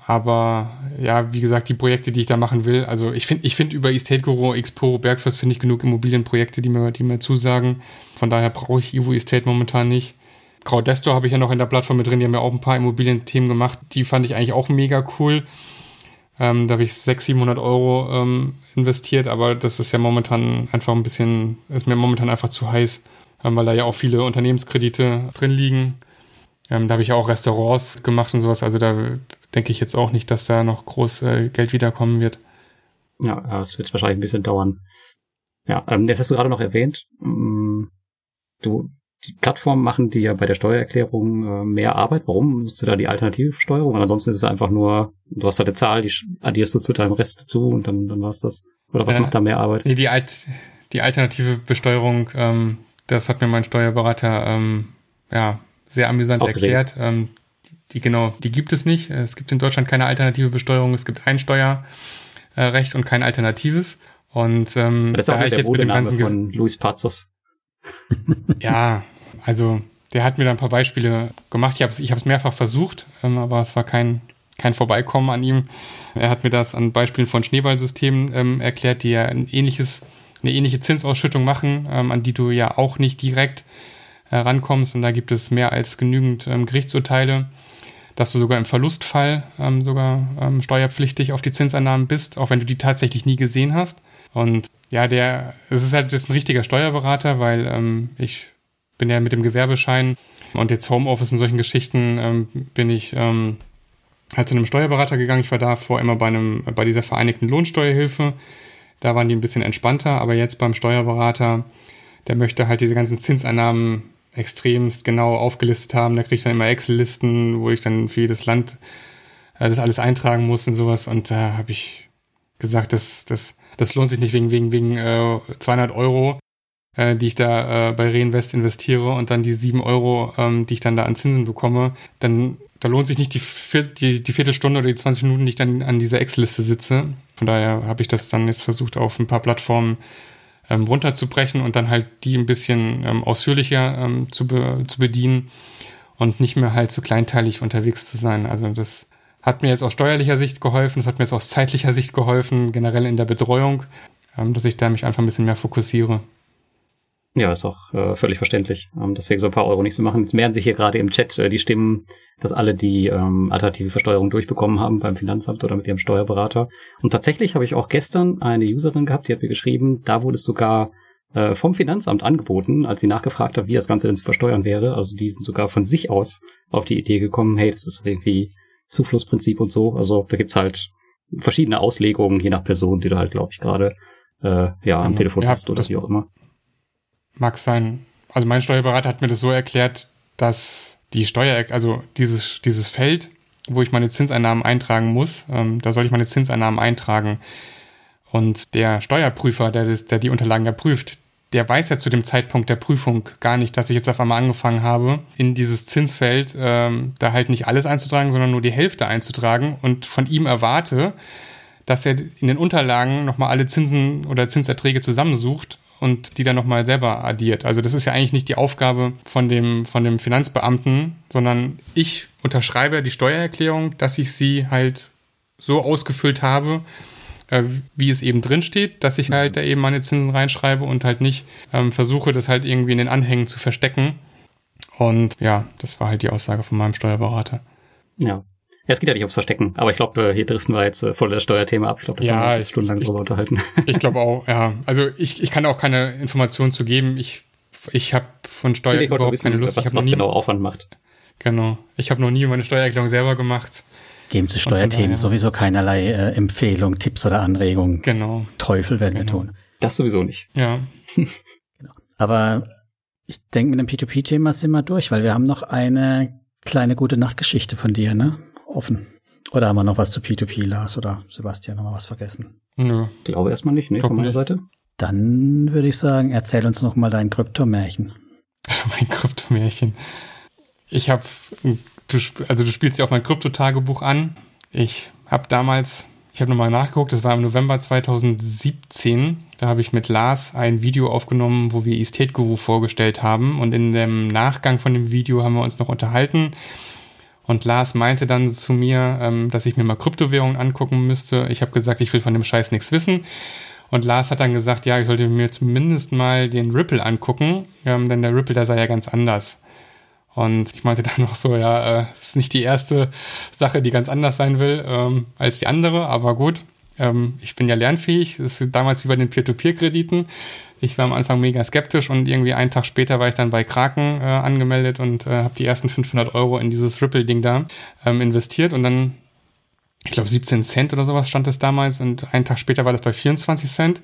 Aber ja, wie gesagt, die Projekte, die ich da machen will, also ich finde ich finde über Estate Guru, Exporo, Bergfest finde ich genug Immobilienprojekte, die mir, die mir zusagen. Von daher brauche ich Evo Estate momentan nicht. Crowdesto habe ich ja noch in der Plattform mit drin, die haben ja auch ein paar Immobilienthemen gemacht. Die fand ich eigentlich auch mega cool. Ähm, da habe ich 600, 700 Euro ähm, investiert, aber das ist ja momentan einfach ein bisschen, ist mir momentan einfach zu heiß, ähm, weil da ja auch viele Unternehmenskredite drin liegen. Ähm, da habe ich ja auch Restaurants gemacht und sowas, also da denke ich jetzt auch nicht, dass da noch groß äh, Geld wiederkommen wird. Ja, es wird wahrscheinlich ein bisschen dauern. Ja, ähm, jetzt hast du gerade noch erwähnt, mm, du die Plattformen machen die ja bei der Steuererklärung äh, mehr Arbeit. Warum nutzt du da die alternative Steuerung? Und ansonsten ist es einfach nur, du hast da eine Zahl, die addierst du zu deinem Rest dazu und dann, dann war's das. Oder was äh, macht da mehr Arbeit? Nee, die, Alt, die alternative Besteuerung, ähm, das hat mir mein Steuerberater ähm, ja, sehr amüsant erklärt. Ähm, die genau, die gibt es nicht. Es gibt in Deutschland keine alternative Besteuerung. Es gibt ein Steuerrecht und kein alternatives. Und ähm, das ist auch da der jetzt mit dem ganzen von Luis Pazos. Ja, also der hat mir da ein paar Beispiele gemacht. Ich habe es ich mehrfach versucht, ähm, aber es war kein, kein Vorbeikommen an ihm. Er hat mir das an Beispielen von Schneeballsystemen ähm, erklärt, die ja ein ähnliches, eine ähnliche Zinsausschüttung machen, ähm, an die du ja auch nicht direkt äh, rankommst. Und da gibt es mehr als genügend ähm, Gerichtsurteile, dass du sogar im Verlustfall ähm, sogar ähm, steuerpflichtig auf die Zinseinnahmen bist, auch wenn du die tatsächlich nie gesehen hast. Und ja, der, es ist halt jetzt ein richtiger Steuerberater, weil ähm, ich bin ja mit dem Gewerbeschein und jetzt Homeoffice und solchen Geschichten ähm, bin ich ähm, halt zu einem Steuerberater gegangen. Ich war davor immer bei einem, bei dieser vereinigten Lohnsteuerhilfe. Da waren die ein bisschen entspannter, aber jetzt beim Steuerberater, der möchte halt diese ganzen Zinseinnahmen extremst genau aufgelistet haben. Da kriege ich dann immer Excel-Listen, wo ich dann für jedes Land äh, das alles eintragen muss und sowas. Und da habe ich gesagt, das, das, das lohnt sich nicht wegen, wegen, wegen äh, 200 Euro, äh, die ich da äh, bei Reinvest investiere und dann die 7 Euro, ähm, die ich dann da an Zinsen bekomme, dann da lohnt sich nicht die, die, die Viertelstunde oder die 20 Minuten, die ich dann an dieser Excel-Liste sitze. Von daher habe ich das dann jetzt versucht, auf ein paar Plattformen ähm, runterzubrechen und dann halt die ein bisschen ähm, ausführlicher ähm, zu, be zu bedienen und nicht mehr halt so kleinteilig unterwegs zu sein. Also das hat mir jetzt aus steuerlicher Sicht geholfen, das hat mir jetzt aus zeitlicher Sicht geholfen, generell in der Betreuung, ähm, dass ich da mich einfach ein bisschen mehr fokussiere. Ja, ist auch äh, völlig verständlich, ähm, deswegen so ein paar Euro nicht zu machen. Jetzt mehren sich hier gerade im Chat äh, die Stimmen, dass alle die ähm, alternative Versteuerung durchbekommen haben beim Finanzamt oder mit ihrem Steuerberater. Und tatsächlich habe ich auch gestern eine Userin gehabt, die hat mir geschrieben, da wurde es sogar äh, vom Finanzamt angeboten, als sie nachgefragt hat, wie das Ganze denn zu versteuern wäre. Also die sind sogar von sich aus auf die Idee gekommen, hey, das ist irgendwie Zuflussprinzip und so. Also da gibt's halt verschiedene Auslegungen, je nach Person, die du halt, glaube ich, gerade äh, ja, am genau. Telefon ja, hast oder wie auch immer. Mag sein. Also mein Steuerberater hat mir das so erklärt, dass die Steuer, also dieses, dieses Feld, wo ich meine Zinseinnahmen eintragen muss, ähm, da soll ich meine Zinseinnahmen eintragen. Und der Steuerprüfer, der, das, der die Unterlagen ja prüft, der weiß ja zu dem Zeitpunkt der Prüfung gar nicht, dass ich jetzt auf einmal angefangen habe, in dieses Zinsfeld ähm, da halt nicht alles einzutragen, sondern nur die Hälfte einzutragen und von ihm erwarte, dass er in den Unterlagen nochmal alle Zinsen oder Zinserträge zusammensucht und die dann nochmal selber addiert. Also das ist ja eigentlich nicht die Aufgabe von dem, von dem Finanzbeamten, sondern ich unterschreibe die Steuererklärung, dass ich sie halt so ausgefüllt habe, äh, wie es eben drin steht, dass ich halt da eben meine Zinsen reinschreibe und halt nicht ähm, versuche, das halt irgendwie in den Anhängen zu verstecken. Und ja, das war halt die Aussage von meinem Steuerberater. Ja. Ja, es geht ja nicht ums Verstecken, aber ich glaube, äh, hier driften wir jetzt äh, voll das Steuerthema ab. Ich glaube, da ja, können wir stundenlang drüber unterhalten. Ich glaube auch, ja. Also ich, ich kann auch keine Informationen zu geben. Ich, ich habe von Steuer ich überhaupt wissen, keine Lust. Was, ich was nie, genau Aufwand macht. Genau. Ich habe noch nie meine Steuererklärung selber gemacht. Geben zu Steuerthemen sowieso keinerlei äh, Empfehlung, Tipps oder Anregungen. Genau. Teufel werden genau. wir tun. Das sowieso nicht. Ja. genau. Aber ich denke, mit dem P2P-Thema sind wir durch, weil wir haben noch eine kleine gute Nachtgeschichte von dir, ne? Offen. Oder haben wir noch was zu P2P, Lars oder Sebastian, noch mal was vergessen? Nö. Glaube erstmal nicht, ne, von meiner nicht. Seite. Dann würde ich sagen, erzähl uns noch mal dein Kryptomärchen. mein Kryptomärchen. Ich habe du, also du spielst ja auch mein Krypto-Tagebuch an. Ich habe damals, ich habe nochmal nachgeguckt, das war im November 2017. Da habe ich mit Lars ein Video aufgenommen, wo wir Estate Guru vorgestellt haben. Und in dem Nachgang von dem Video haben wir uns noch unterhalten. Und Lars meinte dann zu mir, ähm, dass ich mir mal Kryptowährungen angucken müsste. Ich habe gesagt, ich will von dem Scheiß nichts wissen. Und Lars hat dann gesagt, ja, ich sollte mir zumindest mal den Ripple angucken, ähm, denn der Ripple, der sei ja ganz anders. Und ich meinte dann noch so, ja, äh, ist nicht die erste Sache, die ganz anders sein will ähm, als die andere, aber gut. Ähm, ich bin ja lernfähig. Das ist damals wie bei den Peer-to-Peer-Krediten. Ich war am Anfang mega skeptisch und irgendwie einen Tag später war ich dann bei Kraken äh, angemeldet und äh, habe die ersten 500 Euro in dieses Ripple-Ding da ähm, investiert und dann, ich glaube 17 Cent oder sowas stand es damals und einen Tag später war das bei 24 Cent.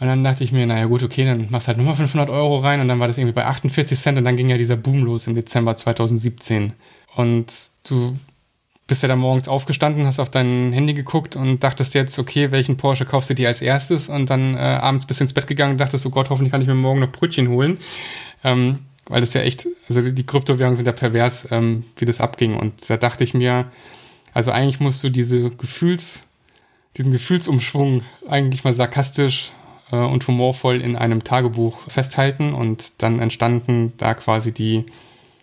Und dann dachte ich mir, naja gut, okay, dann machst halt nochmal 500 Euro rein und dann war das irgendwie bei 48 Cent und dann ging ja dieser Boom los im Dezember 2017. Und du bist ja dann morgens aufgestanden, hast auf dein Handy geguckt und dachtest jetzt, okay, welchen Porsche kaufst du dir als erstes? Und dann äh, abends bist du ins Bett gegangen und dachtest, oh Gott, hoffentlich kann ich mir morgen noch Brötchen holen. Ähm, weil das ja echt, also die Kryptowährungen sind ja pervers, ähm, wie das abging. Und da dachte ich mir, also eigentlich musst du diese Gefühls, diesen Gefühlsumschwung eigentlich mal sarkastisch äh, und humorvoll in einem Tagebuch festhalten und dann entstanden da quasi die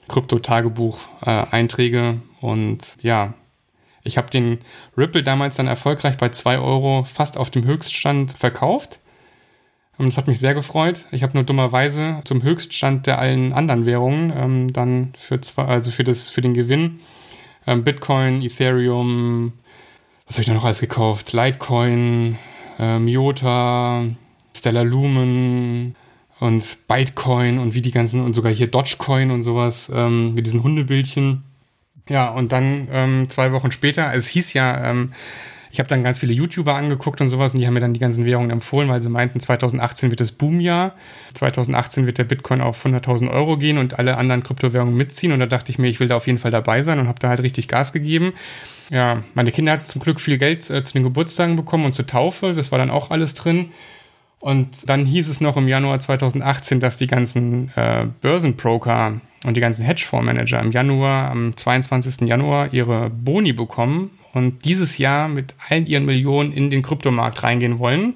Krypto-Tagebuch-Einträge und ja, ich habe den Ripple damals dann erfolgreich bei 2 Euro fast auf dem Höchststand verkauft. Und das hat mich sehr gefreut. Ich habe nur dummerweise zum Höchststand der allen anderen Währungen ähm, dann für zwei, also für das für den Gewinn ähm, Bitcoin, Ethereum, was habe ich da noch alles gekauft? Litecoin, äh, Miota, Stellar Lumen und Bytecoin und wie die ganzen und sogar hier Dogecoin und sowas ähm, mit diesen Hundebildchen. Ja, und dann ähm, zwei Wochen später, es hieß ja, ähm, ich habe dann ganz viele YouTuber angeguckt und sowas und die haben mir dann die ganzen Währungen empfohlen, weil sie meinten, 2018 wird das Boomjahr. 2018 wird der Bitcoin auf 100.000 Euro gehen und alle anderen Kryptowährungen mitziehen. Und da dachte ich mir, ich will da auf jeden Fall dabei sein und habe da halt richtig Gas gegeben. Ja, meine Kinder hatten zum Glück viel Geld äh, zu den Geburtstagen bekommen und zur Taufe. Das war dann auch alles drin. Und dann hieß es noch im Januar 2018, dass die ganzen äh, Börsenbroker und die ganzen Hedgefondsmanager im Januar, am 22. Januar ihre Boni bekommen und dieses Jahr mit allen ihren Millionen in den Kryptomarkt reingehen wollen.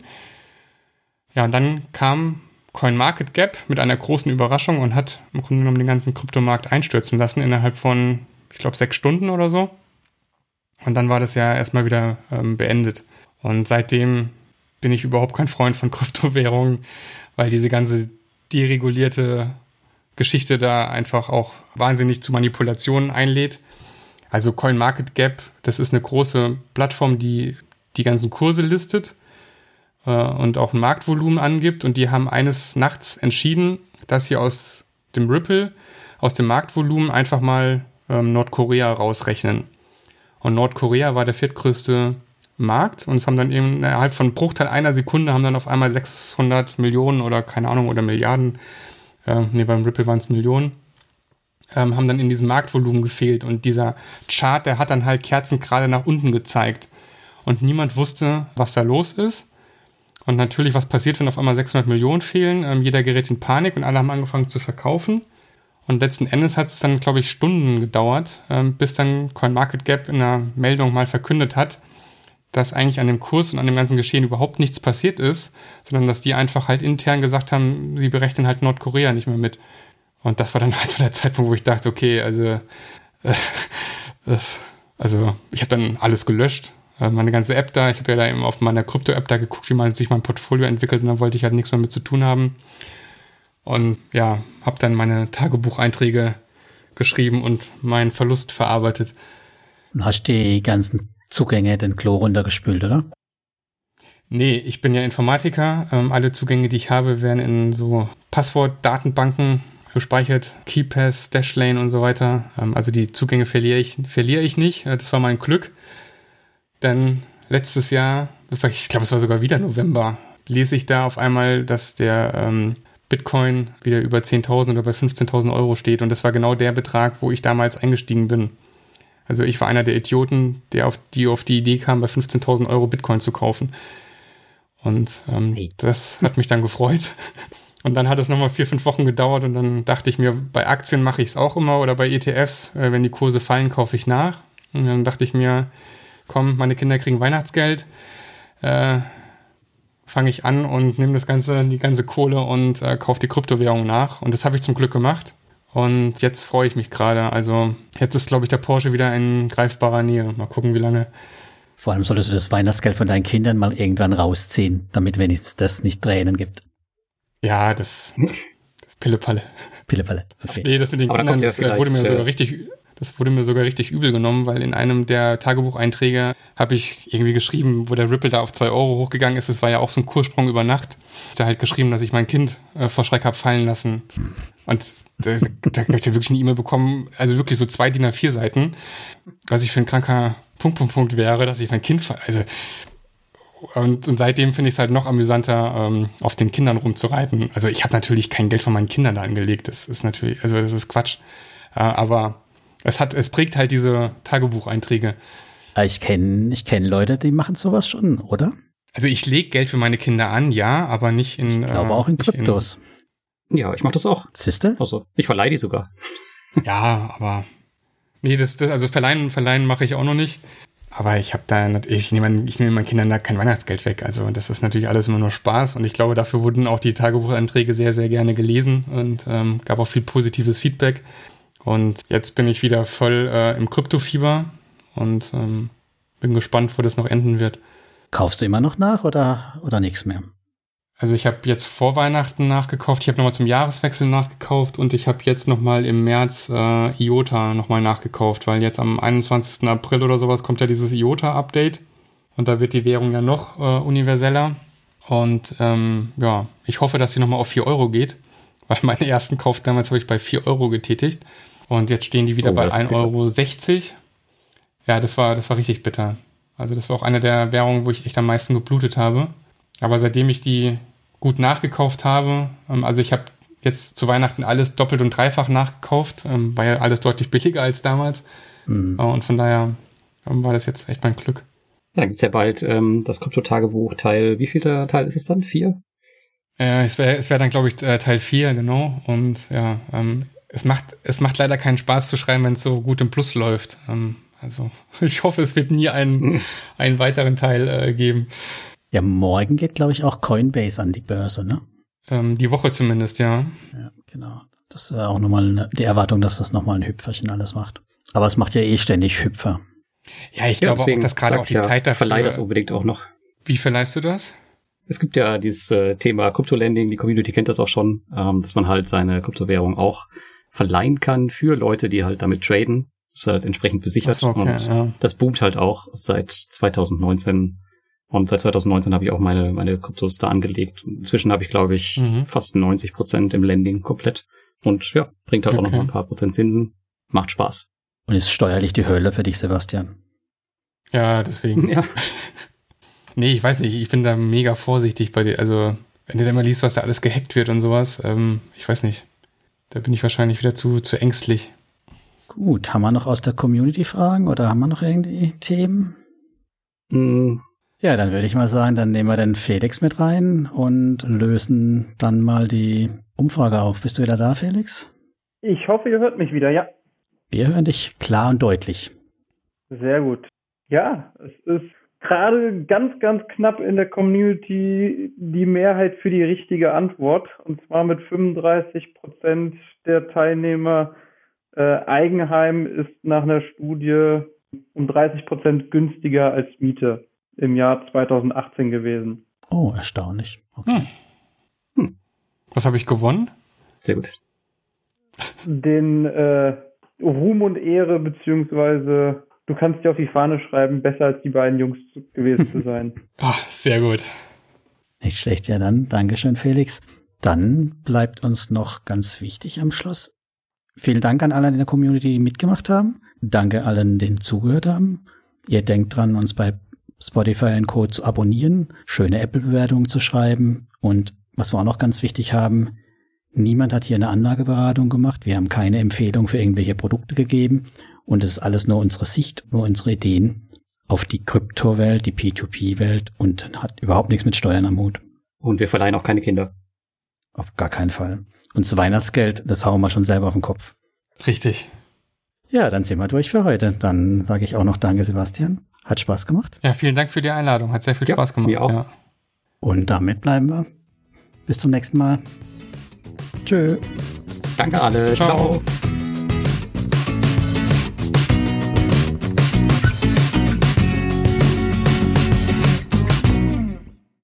Ja, und dann kam CoinMarketGap mit einer großen Überraschung und hat im Grunde genommen den ganzen Kryptomarkt einstürzen lassen innerhalb von, ich glaube, sechs Stunden oder so. Und dann war das ja erstmal wieder ähm, beendet. Und seitdem bin ich überhaupt kein Freund von Kryptowährungen, weil diese ganze deregulierte Geschichte da einfach auch wahnsinnig zu Manipulationen einlädt. Also CoinMarketGap, das ist eine große Plattform, die die ganzen Kurse listet äh, und auch ein Marktvolumen angibt. Und die haben eines Nachts entschieden, dass sie aus dem Ripple, aus dem Marktvolumen einfach mal ähm, Nordkorea rausrechnen. Und Nordkorea war der viertgrößte Markt und es haben dann eben innerhalb von Bruchteil einer Sekunde haben dann auf einmal 600 Millionen oder keine Ahnung oder Milliarden, äh, nee, beim Ripple waren es Millionen, ähm, haben dann in diesem Marktvolumen gefehlt und dieser Chart, der hat dann halt Kerzen gerade nach unten gezeigt und niemand wusste, was da los ist. Und natürlich, was passiert, wenn auf einmal 600 Millionen fehlen? Ähm, jeder gerät in Panik und alle haben angefangen zu verkaufen. Und letzten Endes hat es dann, glaube ich, Stunden gedauert, ähm, bis dann CoinMarketGap in einer Meldung mal verkündet hat, dass eigentlich an dem Kurs und an dem ganzen Geschehen überhaupt nichts passiert ist, sondern dass die einfach halt intern gesagt haben, sie berechnen halt Nordkorea nicht mehr mit. Und das war dann halt so der Zeitpunkt, wo ich dachte, okay, also, äh, das, also ich habe dann alles gelöscht, äh, meine ganze App da. Ich habe ja da eben auf meiner Krypto-App da geguckt, wie man sich mein Portfolio entwickelt und dann wollte ich halt nichts mehr mit zu tun haben. Und ja, habe dann meine Tagebucheinträge geschrieben und meinen Verlust verarbeitet. Und hast die ganzen Zugänge den Klo runtergespült, oder? Nee, ich bin ja Informatiker. Ähm, alle Zugänge, die ich habe, werden in so Passwort-Datenbanken gespeichert. KeyPass, Dashlane und so weiter. Ähm, also die Zugänge verliere ich, verliere ich nicht. Äh, das war mein Glück. Denn letztes Jahr, ich glaube, es war sogar wieder November, lese ich da auf einmal, dass der ähm, Bitcoin wieder über 10.000 oder bei 15.000 Euro steht. Und das war genau der Betrag, wo ich damals eingestiegen bin. Also ich war einer der Idioten, der auf die, auf die Idee kam, bei 15.000 Euro Bitcoin zu kaufen. Und ähm, hey. das hat mich dann gefreut. Und dann hat es nochmal vier, fünf Wochen gedauert und dann dachte ich mir, bei Aktien mache ich es auch immer oder bei ETFs, äh, wenn die Kurse fallen, kaufe ich nach. Und dann dachte ich mir, komm, meine Kinder kriegen Weihnachtsgeld, äh, fange ich an und nehme das ganze, die ganze Kohle und äh, kaufe die Kryptowährung nach. Und das habe ich zum Glück gemacht. Und jetzt freue ich mich gerade. Also jetzt ist, glaube ich, der Porsche wieder in greifbarer Nähe. Mal gucken, wie lange. Vor allem solltest du das Weihnachtsgeld von deinen Kindern mal irgendwann rausziehen, damit wenigstens das nicht Tränen gibt. Ja, das, das Pillepalle. Pillepalle. Okay. Nee, das mit den Aber Kindern, das wurde mir sogar richtig, das wurde mir sogar richtig übel genommen, weil in einem der Tagebucheinträge habe ich irgendwie geschrieben, wo der Ripple da auf zwei Euro hochgegangen ist. Das war ja auch so ein Kurssprung über Nacht. Da halt geschrieben, dass ich mein Kind äh, vor Schreck habe fallen lassen. Und da, da habe ich ja wirklich eine E-Mail bekommen, also wirklich so zwei DIN A4 Seiten, was ich für ein kranker Punkt, Punkt, Punkt wäre, dass ich mein Kind, also und, und seitdem finde ich es halt noch amüsanter, ähm, auf den Kindern rumzureiten. Also ich habe natürlich kein Geld von meinen Kindern da angelegt. Das ist natürlich, also das ist Quatsch. Äh, aber es hat, es prägt halt diese Tagebucheinträge. Ah, ich kenne ich kenn Leute, die machen sowas schon, oder? Also ich lege Geld für meine Kinder an, ja, aber nicht in. Ich glaube äh, auch in Kryptos. In, ja, ich mache das auch. Siehste? Also ich verleihe die sogar. ja, aber nee, das, das also verleihen, verleihen mache ich auch noch nicht. Aber ich habe da ich nehme ich nehme meinen Kindern da kein Weihnachtsgeld weg. Also das ist natürlich alles immer nur Spaß und ich glaube, dafür wurden auch die Tagebuchanträge sehr, sehr gerne gelesen und ähm, gab auch viel positives Feedback. Und jetzt bin ich wieder voll äh, im Kryptofieber und ähm, bin gespannt, wo das noch enden wird. Kaufst du immer noch nach oder, oder nichts mehr? Also ich habe jetzt vor Weihnachten nachgekauft, ich habe nochmal zum Jahreswechsel nachgekauft und ich habe jetzt nochmal im März äh, IOTA nochmal nachgekauft, weil jetzt am 21. April oder sowas kommt ja dieses IOTA-Update und da wird die Währung ja noch äh, universeller. Und ähm, ja, ich hoffe, dass sie nochmal auf 4 Euro geht, weil meinen ersten Kauf damals habe ich bei 4 Euro getätigt und jetzt stehen die wieder oh, bei 1,60 Euro. Ja, das war, das war richtig bitter. Also das war auch eine der Währungen, wo ich echt am meisten geblutet habe. Aber seitdem ich die gut nachgekauft habe, ähm, also ich habe jetzt zu Weihnachten alles doppelt und dreifach nachgekauft, ähm, war ja alles deutlich billiger als damals. Mhm. Äh, und von daher ähm, war das jetzt echt mein Glück. Ja, dann gibt's ja bald ähm, das Krypto-Tagebuch Teil, wie viel Teil ist es dann? Vier? Äh, es wäre es wär dann, glaube ich, äh, Teil vier genau. Und ja, ähm, es macht, es macht leider keinen Spaß zu schreiben, wenn es so gut im Plus läuft. Ähm, also ich hoffe, es wird nie einen, einen weiteren Teil äh, geben. Ja, morgen geht, glaube ich, auch Coinbase an die Börse, ne? Ähm, die Woche zumindest, ja. Ja, genau. Das ist auch nochmal eine, die Erwartung, dass das nochmal ein Hüpferchen alles macht. Aber es macht ja eh ständig Hüpfer. Ja, ich ja, glaube auch, dass gerade auch die ja, Zeit dafür. Verleih das unbedingt auch noch. Wie verleihst du das? Es gibt ja dieses äh, Thema Krypto-Lending, die Community kennt das auch schon, ähm, dass man halt seine Kryptowährung auch verleihen kann für Leute, die halt damit traden. ist halt entsprechend besichert so, okay, und ja. das boomt halt auch seit 2019. Und seit 2019 habe ich auch meine, meine Kryptos da angelegt. Inzwischen habe ich, glaube ich, Mhm. fast 90 Prozent im Lending komplett. Und ja, bringt halt auch noch Okay. mal ein paar Prozent Zinsen. Macht Spaß. Und ist steuerlich die Hölle für dich, Sebastian. Ja, deswegen. Ja. Nee, ich weiß nicht, ich bin da mega vorsichtig bei dir. Also, wenn du da mal liest, was da alles gehackt wird und sowas, ähm, ich weiß nicht. Da bin ich wahrscheinlich wieder zu, zu ängstlich. Gut, haben wir noch aus der Community Fragen oder haben wir noch irgendwie Themen? Mm, Ja, dann würde ich mal sagen, dann nehmen wir den Felix mit rein und lösen dann mal die Umfrage auf. Bist du wieder da, Felix? Ich hoffe, ihr hört mich wieder. Ja, Wir hören dich klar und deutlich. sehr gut. Ja, es ist gerade ganz, ganz knapp in der Community die Mehrheit für die richtige Antwort. Und zwar mit 35 Prozent der Teilnehmer. Äh, Eigenheim ist nach einer Studie um 30 Prozent günstiger als Miete im Jahr 2018 gewesen. Oh, erstaunlich. Okay. Was habe ich gewonnen? sehr gut. den äh, Ruhm und Ehre, beziehungsweise du kannst dir auf die Fahne schreiben, besser als die beiden Jungs gewesen zu sein. Ah, sehr gut. Nicht schlecht, ja dann. Dankeschön, Felix. Dann bleibt uns noch ganz wichtig am Schluss. Vielen Dank an alle in der Community, die mitgemacht haben. Danke allen, die zugehört haben. Ihr denkt dran, uns bei Spotify und Co. zu abonnieren, schöne Apple-Bewertungen zu schreiben und was wir auch noch ganz wichtig haben, niemand hat hier eine Anlageberatung gemacht. Wir haben keine Empfehlung für irgendwelche Produkte gegeben und es ist alles nur unsere Sicht, nur unsere Ideen auf die Kryptowelt, die P2P-Welt und hat überhaupt nichts mit Steuern am Hut. Und wir verleihen auch keine Kinder. Auf gar keinen Fall. Und das Weihnachtsgeld, das hauen wir schon selber auf den Kopf. Richtig. Ja, dann sind wir durch für heute. Dann sage ich auch noch Danke, Sebastian. Hat Spaß gemacht. Ja, vielen Dank für die Einladung. Hat sehr viel Ja, Spaß gemacht. mir auch. Ja. Und damit bleiben wir. Bis zum nächsten Mal. Tschö. Danke alle. Ciao. Ciao.